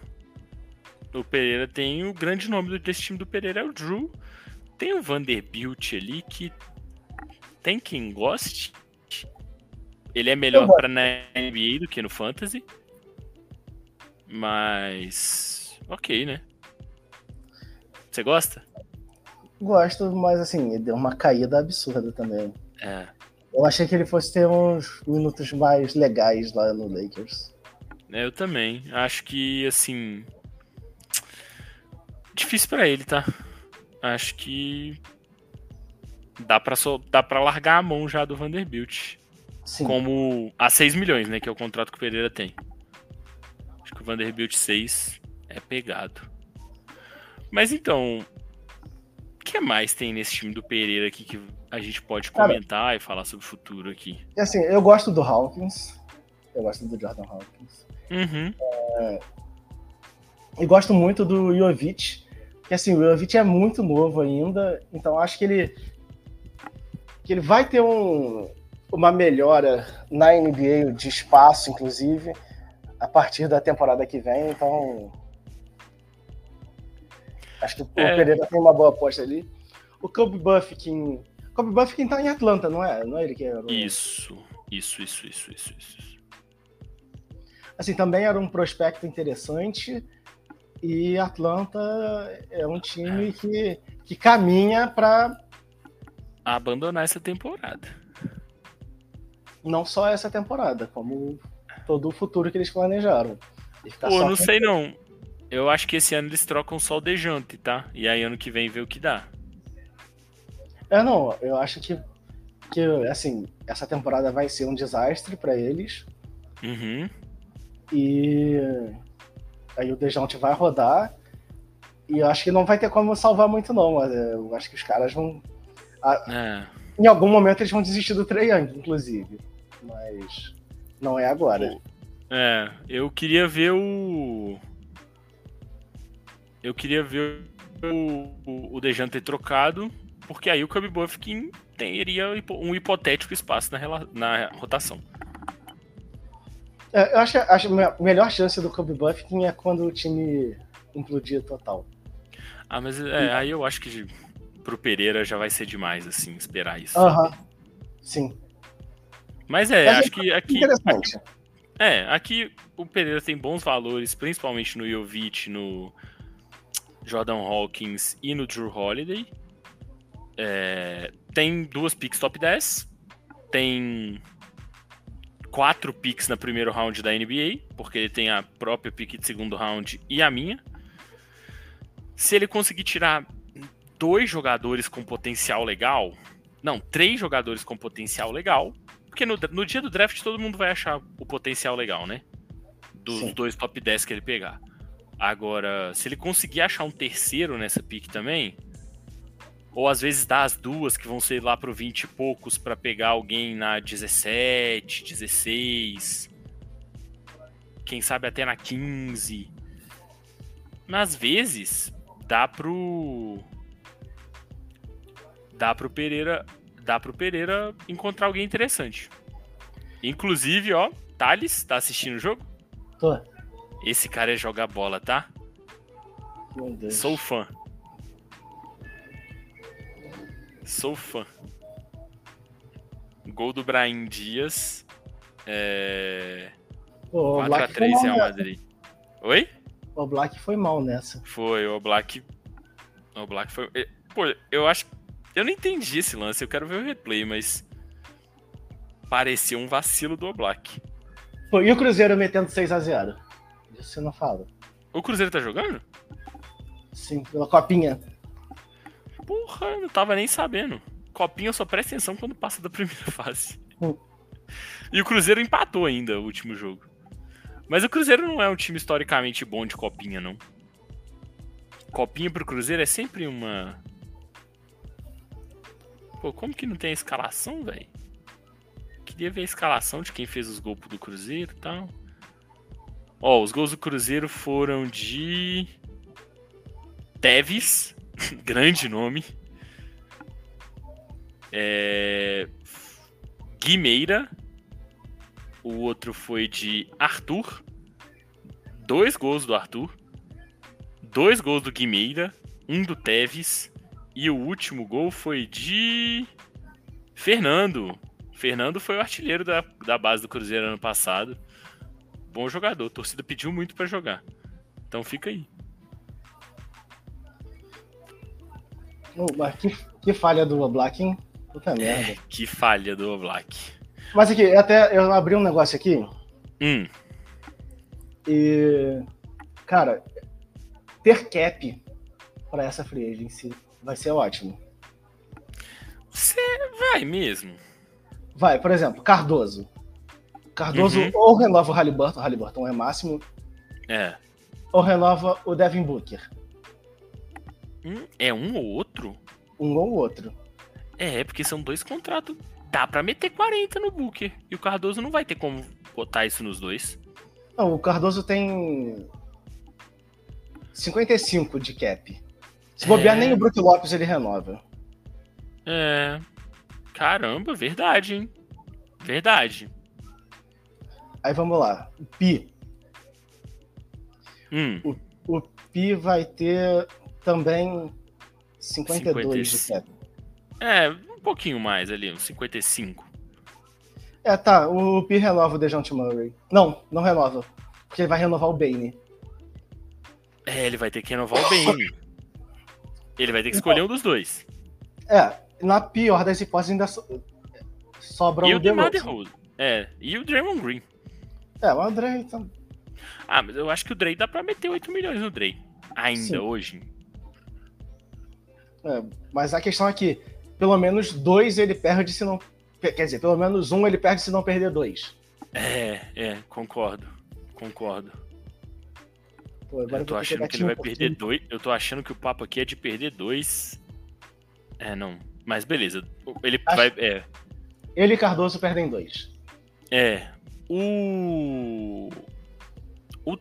B: O Pereira tem o grande nome desse time do Pereira é o Drew. Tem o Vanderbilt ali que tem quem goste. Ele é melhor pra na NBA do que no Fantasy. Mas. Ok, né? Você gosta?
A: Gosto, mas assim, deu uma caída absurda também.
B: É.
A: Eu achei que ele fosse ter uns minutos mais legais lá no Lakers.
B: É, Eu também. Acho que, assim. Difícil pra ele, tá? Acho que. Dá pra, só, dá pra largar a mão já do Vanderbilt.
A: Sim.
B: Como. A 6 milhões, né? Que é o contrato que o Pereira tem. Acho que o Vanderbilt 6 é pegado. Mas então. O que mais tem nesse time do Pereira aqui que a gente pode
A: Cara,
B: comentar e falar sobre o futuro aqui?
A: E assim, eu gosto do Hawkins. Eu gosto do Jordan Hawkins.
B: Uhum.
A: E gosto muito do Jovic. Que assim, o Jovic é muito novo ainda. Então acho que ele. Que ele vai ter um, uma melhora na NBA de espaço, inclusive, a partir da temporada que vem. Então. Acho que o
B: É.
A: Pereira tem uma boa aposta ali. O Kobe Buffkin. Kobe Buffkin tá em Atlanta, não é? Não é ele que era o-
B: Isso. Isso, isso, isso, isso, isso.
A: assim, também era um prospecto interessante. E Atlanta é um time que, que caminha para
B: Abandonar essa temporada.
A: não só essa temporada, como todo o futuro que eles planejaram. E
B: Pô, não sei não. Eu acho que esse ano eles trocam só o Dejante, tá? E aí ano que vem vê o que dá.
A: É, não, eu acho que, que assim, essa temporada vai ser um desastre para eles.
B: Uhum.
A: E aí o Dejounte vai rodar. E eu acho que não vai ter como salvar muito, não. Mas é, eu acho que os caras vão.
B: É.
A: Em algum momento eles vão desistir do Young, inclusive. Mas não é agora.
B: Pô, É, eu queria ver o. Eu queria ver o, o, o Dejan ter trocado, porque aí o Kobe Buffkin teria um hipotético espaço na, rela- na rotação.
A: É, eu acho que a acho a melhor chance do Kobe Buffkin é quando o time implodir total.
B: Ah, mas é, aí eu acho que pro Pereira já vai ser demais, assim, esperar isso.
A: Aham. Sim.
B: Mas é,
A: Mas é
B: acho que aqui,
A: Interessante.
B: É, aqui o Pereira tem bons valores, principalmente no Jovic, no Jordan Hawkins e no Drew Holiday. É, tem duas picks top 10, tem quatro picks na primeiro round da NBA, porque ele tem a própria pick de segundo round e a minha. Se ele conseguir tirar dois jogadores com potencial legal, não, três jogadores com potencial legal, porque no, no dia do draft todo mundo vai achar o potencial legal, né? Dos
A: Sim.
B: dois top 10 que ele pegar. Agora, se ele conseguir achar um terceiro nessa pick também, ou às vezes dar as duas que vão ser lá pro 20 e poucos pra pegar alguém na 17, 16, quem sabe até na 15. Mas às vezes dá pro dá pro Pereira, dá pro Pereira encontrar alguém interessante. Inclusive, ó, Thales, tá assistindo o jogo?
A: Tô.
B: Esse cara é jogar bola, tá?
A: Meu Deus.
B: Sou fã. Sou fã. Gol do Brahim Dias. É...
A: Pô, o Black foi
B: 4x3
A: mal
B: Real
A: nessa.
B: Madrid. Oi?
A: O Black foi mal nessa.
B: Foi, o Black. O Black foi. Pô, eu acho. Eu não entendi esse lance, eu quero ver o replay, mas. Pareceu um vacilo do Oblak.
A: Pô, e o Cruzeiro metendo 6x0? Isso você não fala.
B: O Cruzeiro tá jogando?
A: Sim, pela copinha.
B: Porra, eu não tava nem sabendo. Copinha só presta atenção quando passa da primeira fase.
A: Hum.
B: E o Cruzeiro empatou ainda o último jogo. Mas o Cruzeiro não é um time historicamente bom de copinha, não. Copinha pro Cruzeiro é sempre uma. Pô, como que não tem a escalação, velho? Queria ver a escalação de quem fez os gols do Cruzeiro e tal. Ó, os gols do Cruzeiro foram de. Teves, grande nome. É... Guimeira. O outro foi de Arthur. Dois gols do Arthur. Dois gols do Guimeira. Um do Teves. E o último gol foi de. Fernando. Fernando foi o artilheiro da, da base do Cruzeiro ano passado. Bom jogador. A torcida pediu muito para jogar. Então fica aí.
A: Oh, mas que, que falha do Oblak, hein? Puta merda.
B: que falha do Oblak.
A: Mas aqui, até eu abri um negócio aqui.
B: Hum.
A: E. Cara, ter cap para essa free agency vai ser ótimo.
B: Você vai mesmo.
A: Vai, por exemplo, Cardoso. Cardoso uhum. ou renova o Halliburton, o Halliburton é máximo.
B: É.
A: Ou renova o Devin Booker.
B: Hum, é um ou outro?
A: Um ou outro.
B: É, porque são dois contratos. Dá pra meter 40 no Booker. E o Cardoso não vai ter como botar isso nos dois.
A: Não, o Cardoso tem 55 de cap. Se bobear, é... nem o Brook Lopes ele renova.
B: É. Caramba, verdade, hein? Verdade.
A: Aí vamos lá. O Pi.
B: Hum.
A: O, o Pi vai ter também 52 55. de cap.
B: É, um pouquinho mais ali, uns 55.
A: É, tá. O Pi renova o Dejounte Murray. Não, não renova. Porque ele vai renovar o Bane.
B: É, ele vai ter que renovar o Bane. Ele vai ter que escolher um dos dois.
A: É, na pior das hipóteses ainda so... sobra
B: e o DeMar DeRozan. É, e o Draymond Green.
A: É, o Dre... Então...
B: Ah, mas eu acho que o Dre dá pra meter 8 milhões no Dre. Ainda Sim. hoje.
A: É, mas a questão é que pelo menos dois ele perde se não... Quer dizer, pelo menos um ele perde se não perder dois.
B: É, é, concordo. Concordo. Pô, eu tô achando que ele vai um perder dois. Eu tô achando que o papo aqui é de perder dois. É, não. Mas beleza. Ele Acho... vai. É.
A: Ele e Cardoso perdem dois.
B: É. O. o...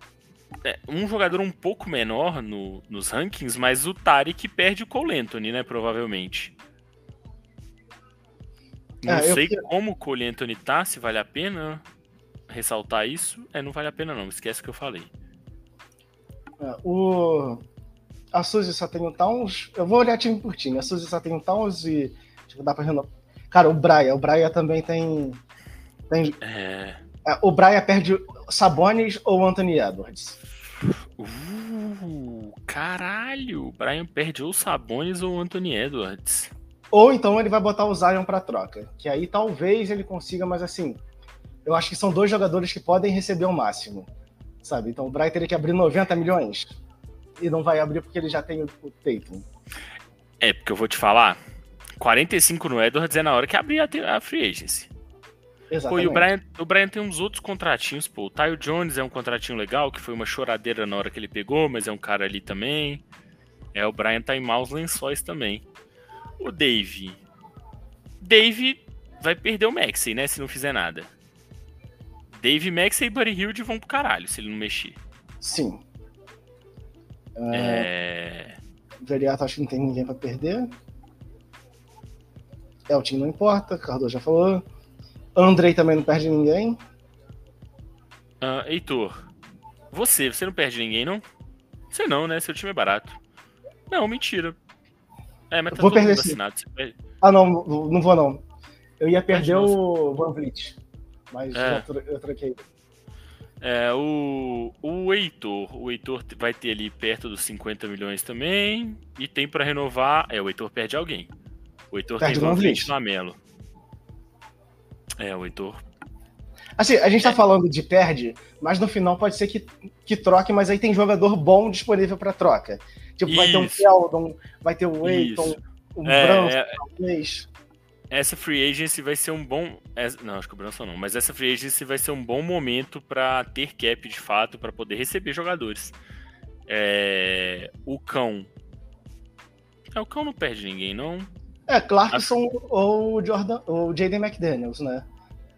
B: É, um jogador um pouco menor no, nos rankings, mas o Tarek perde o Cole Anthony, né? Provavelmente. Não é, sei eu... como o Cole Anthony tá, se vale a pena ressaltar isso. É, não vale a pena não, esquece o que eu falei.
A: É, o... A Suzy só tem o Towns. Eu vou olhar time por time. A Suzy só tem o Towns e. Tipo, dá pra renovar. Cara, o Braia. O Braia também tem. tem...
B: É...
A: é o Braia perde Sabonis ou Anthony Edwards.
B: Uh, caralho! O Brian perde ou Sabonis ou Anthony Edwards.
A: Ou então ele vai botar o Zion pra troca. Que aí talvez ele consiga, mas assim. Eu acho que são dois jogadores que podem receber o máximo sabe? Então o Brian teria que abrir 90 milhões e não vai abrir porque ele já tem o, o Tatum.
B: É, porque eu vou te falar, 45 no Edwards é na hora que abrir a, a free agency. Exatamente. Pô, e o Brian, o Brian tem uns outros contratinhos, pô. O Tyo Jones é um contratinho legal, que foi uma choradeira na hora que ele pegou, mas é um cara ali também. É, o Brian tá em maus lençóis também. O Dave. Dave vai perder o Maxey, né? Se não fizer nada. Dave Max e Buddy Hilde vão pro caralho se ele não mexer.
A: Sim.
B: É...
A: Veriato acho que não tem ninguém pra perder. Elton não importa, Cardoso já falou. Andrei também não perde ninguém.
B: Uh, Heitor, você, você não perde ninguém, não? Você não, né? Seu time é barato. Não, mentira. É, mas tá
A: vou perder vacinado. Ah, não, não vou não. Eu ia perder o Van Vliet. Mas é. eu troquei.
B: É, o, o Heitor. O Heitor vai ter ali perto dos 50 milhões também. E tem para renovar. É, o Heitor perde alguém. O Heitor perde tem Van Vliet no Amelo. É, o Heitor.
A: Assim, a gente tá é. falando de perde, mas no final pode ser que, que troque, mas aí tem jogador bom disponível para troca. Tipo, Isso. vai ter um Sheldon, vai ter o Eiton, um é, Brunson, é... talvez
B: essa free agency vai ser um bom. Não, acho que o Branson não, mas essa free agency vai ser um bom momento para ter cap de fato, para poder receber jogadores. É... O cão. É, o cão não perde ninguém, não.
A: É, Clarkson acho... ou Jordan ou Jaden McDaniels, né?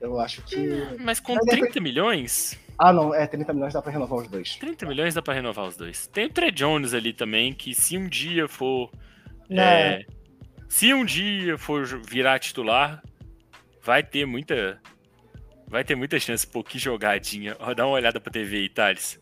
A: Eu acho que.
B: Mas com 30 milhões.
A: Ah, não, é 30 milhões dá pra renovar os dois.
B: 30 milhões dá pra renovar os dois. Tem o Trey Jones ali também, que se um dia for.
A: Não.
B: é, se um dia for virar titular, vai ter muita. Vai ter muita chance, pô, que jogadinha. Ó, dá uma olhada pra TV aí, Thales.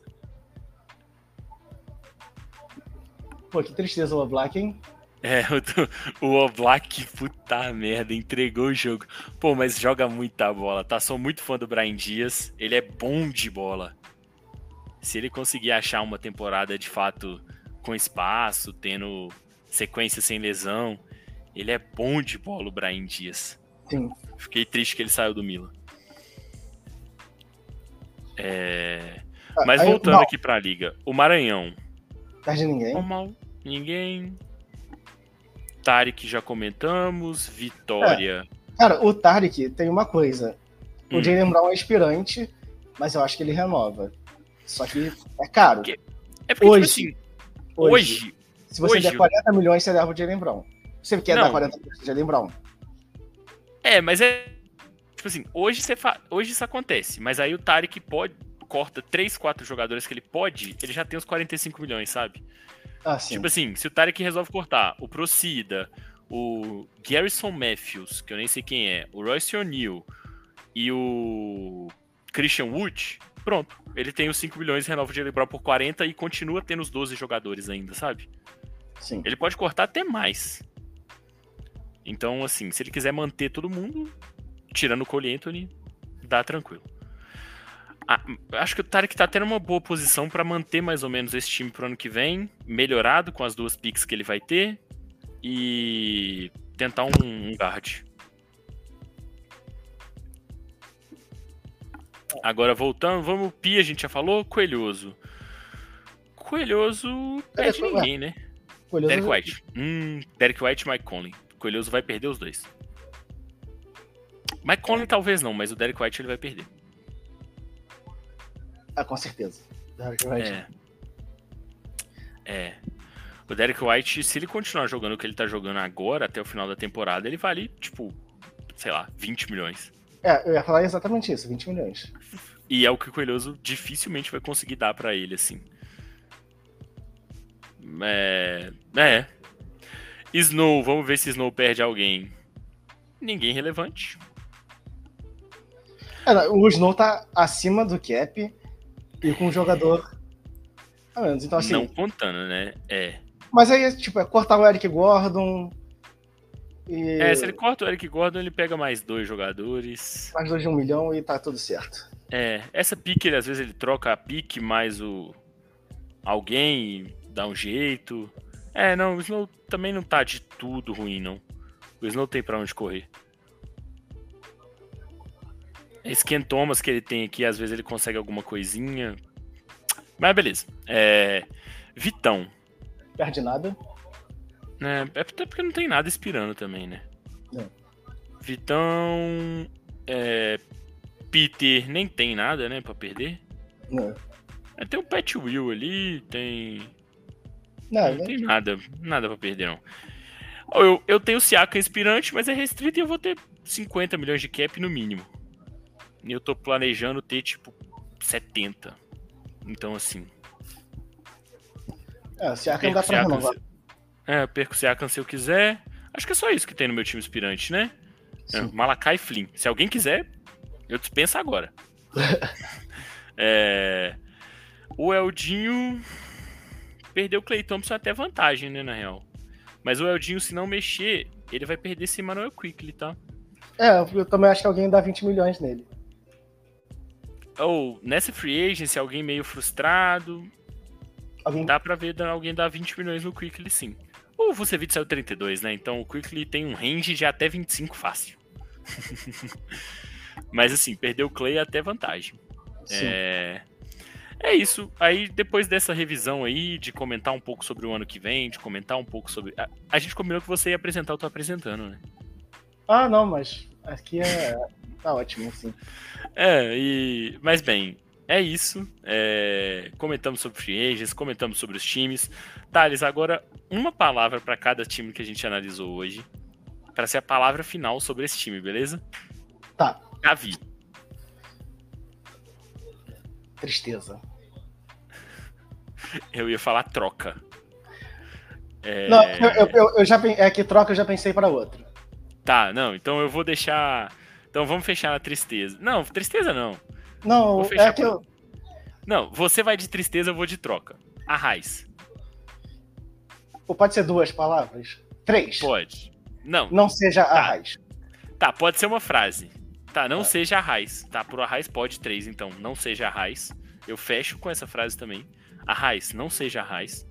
A: Pô, que tristeza o Black, hein?
B: É, o, o Oblak, puta merda, entregou o jogo. Pô, mas joga muita bola, tá? Sou muito fã do Brian Dias. Ele é bom de bola. Se ele conseguir achar uma temporada de fato com espaço, tendo sequência sem lesão, ele é bom de bola, o Brian Dias.
A: Sim.
B: Fiquei triste que ele saiu do Milan. É...
A: Ah,
B: Mas
A: aí,
B: voltando
A: não,
B: aqui pra liga, o Maranhão.
A: Perde ninguém.
B: Normal, ninguém. Tarek já comentamos, Vitória.
A: Cara, o Tarek tem uma coisa. O
B: Hum.
A: Jalen Brown é aspirante, mas eu acho que ele renova. Só que é caro.
B: É porque,
A: Hoje,
B: tipo assim,
A: Hoje,
B: hoje,
A: se você
B: hoje-
A: der 40 milhões, você leva o Jalen Brown. Você quer
B: Não.
A: dar 40 milhões pro Jalen Brown?
B: É, mas é. Tipo assim, hoje, você fa... hoje isso acontece, mas aí o Tarek pode. Corta 3, 4 jogadores que ele pode, ele já tem os 45 milhões, sabe?
A: Ah, sim.
B: Tipo assim, se o Tarek resolve cortar o Procida, o Garrison Matthews, que eu nem sei quem é, o Royce O'Neal e o Christian Wood, pronto. Ele tem os 5 milhões, renova o Jalen Brown por 40 e continua tendo os 12 jogadores ainda, sabe?
A: sim.
B: Ele pode cortar até mais. Então, assim, se ele quiser manter todo mundo, tirando o Cole Anthony, dá tranquilo. Ah, acho que o Tarek tá tendo uma boa posição pra manter mais ou menos esse time pro ano que vem, melhorado com as duas picks que ele vai ter e tentar um, um guard. Agora voltando, vamos, Pi, a gente já falou, Coelhoso. Coelhoso perde
A: Derek-
B: ninguém, né?
A: Coelhoso-
B: Derek White. Hum, Derek White e Mike Conley. Coelhoso vai perder os dois. Mike Conley talvez não, mas o Derek White ele vai perder.
A: Ah, com certeza. Derek White.
B: É. É. O Derek White, se ele continuar jogando o que ele tá jogando agora, até o final da temporada, ele vale, tipo, sei lá, 20 milhões.
A: É, eu ia falar exatamente isso, 20 milhões.
B: E é o que o Coelhoso dificilmente vai conseguir dar pra ele, assim. É. É. Snow, vamos ver se Snow perde alguém. Ninguém relevante.
A: O Snow tá acima do cap e com um jogador a menos. Então, assim.
B: Não contando, né? É.
A: Mas aí, tipo, é cortar o Eric Gordon e
B: É, se ele corta o Eric Gordon, ele pega mais dois jogadores.
A: mais dois de um milhão e tá tudo certo.
B: É, essa pique, ele, às vezes ele troca a pique mais o alguém dá um jeito. É, não, o Snow também não tá de tudo ruim, não. O Snow tem pra onde correr. Thomas que ele tem aqui, às vezes ele consegue alguma coisinha. Mas beleza. É, Vitão.
A: Perde nada.
B: né? É até porque não tem nada inspirando também, né?
A: Não.
B: Vitão. é, Peter nem tem nada, né, pra perder.
A: Não.
B: É, tem o Pat Will ali, tem.
A: Não,
B: Não tem nada, nada pra perder, não. Eu, eu tenho o Siaka inspirante, mas é restrito e eu vou ter 50 milhões de cap no mínimo. E eu tô planejando ter, tipo, 70. Então, assim.
A: é, se a
B: perco
A: dá
B: o
A: pra renovar.
B: se- É, eu perco o Siakam se eu quiser. Acho que é só isso que tem no meu time inspirante, né? É. Malakai e Flynn. Se alguém quiser, eu dispenso agora. É, O Eldinho perdeu o Clay Thompson até vantagem, né, na real. Mas o Eldinho, se não mexer, ele vai perder esse Emmanuel Quickly, tá?
A: É, eu também acho que alguém dá 20 milhões nele.
B: Ou nessa free agency, alguém meio frustrado,
A: Alguém
B: dá pra ver alguém dar 20 milhões no Quickly, sim. O Vucevic saiu 32, né? Então o Quickly tem um range de até 25 fácil. Mas assim, perdeu o Clay é até vantagem.
A: Sim.
B: É... é isso. Aí depois dessa revisão aí, de comentar um pouco sobre o ano que vem, de comentar um pouco sobre. A, a gente combinou que você ia apresentar, eu tô apresentando, né?
A: Ah, não, mas aqui é. Tá ótimo, assim.
B: É, e. Mas bem, é isso. É, Comentamos sobre free agents, comentamos sobre os times. Thales, agora uma palavra para cada time que a gente analisou hoje. Para ser a palavra final sobre esse time, beleza?
A: Tá.
B: Gavi.
A: Tristeza.
B: Eu ia falar troca.
A: É... Não, eu, eu, eu, já é que troca eu já pensei para outro.
B: Tá, não, então eu vou deixar. Então vamos fechar na tristeza. Não, tristeza não.
A: Não, é que eu.
B: Não, você vai de tristeza, eu vou de troca. Arraiz.
A: Ou pode ser duas palavras? Três.
B: Pode. Não.
A: Não seja tá. arraiz.
B: Tá, pode ser uma frase. Tá, não tá. seja arraiz. Tá, pro arraiz pode três, então. Não seja arraiz. Eu fecho com essa frase também. Arraiz, não seja arraiz.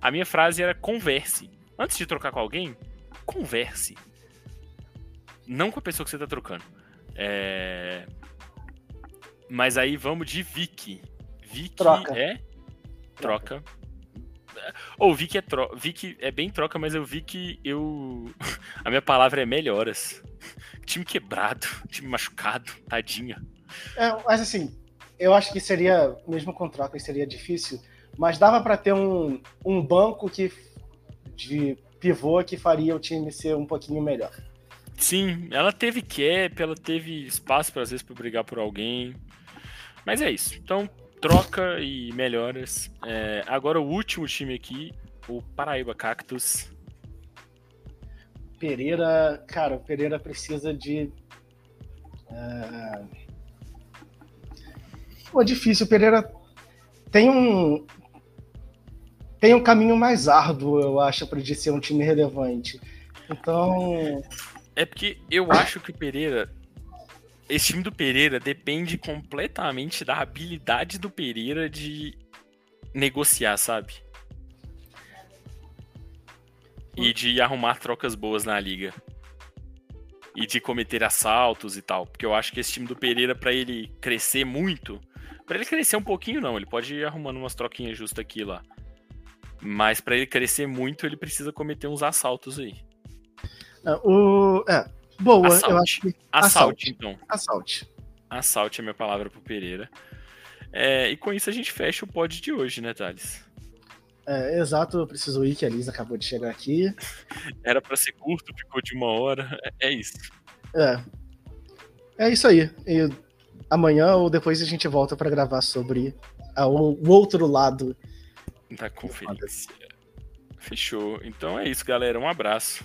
B: A minha frase era converse. Antes de trocar com alguém, converse. Não com a pessoa que você tá trocando. É... Mas aí vamos de Vicky. Vicky
A: troca.
B: é troca. Ou vi que é troca. Vi que é bem troca, mas eu vi que eu. A minha palavra é melhoras. Time quebrado, time machucado, tadinha.
A: É, mas assim, eu acho que seria, mesmo com troca, seria difícil, mas dava para ter um, um banco que de pivô que faria o time ser um pouquinho melhor.
B: Sim, ela teve cap, ela teve espaço para às vezes para brigar por alguém. Mas é isso. Então, troca e melhoras. É, agora o último time aqui, o Paraíba Cactus.
A: Pereira, cara, o Pereira precisa de. Uh... Pô, difícil. O Pereira tem um. Tem um caminho mais árduo, eu acho, para de ser um time relevante. Então.
B: É porque eu acho que o Pereira esse time do Pereira depende completamente da habilidade do Pereira de negociar, sabe? E de arrumar trocas boas na liga. E de cometer assaltos e tal. Porque eu acho que esse time do Pereira, para ele crescer muito. para ele crescer um pouquinho, não. Ele pode ir arrumando umas troquinhas justas aqui e lá. Mas para ele crescer muito, ele precisa cometer uns assaltos aí.
A: É, o, é, Boa, assalte. eu acho que.
B: Assalte, então.
A: Assalte.
B: Assalte é a minha palavra pro Pereira. É, e com isso a gente fecha o pod de hoje, né, Thales?
A: É, exato, eu preciso ir, que a Lisa acabou de chegar aqui.
B: Era para ser curto, ficou de uma hora. É, é isso.
A: É. É isso aí. E amanhã ou depois a gente volta para gravar sobre a, o outro lado
B: da conferência. Fechou. Então é isso, galera. Um abraço.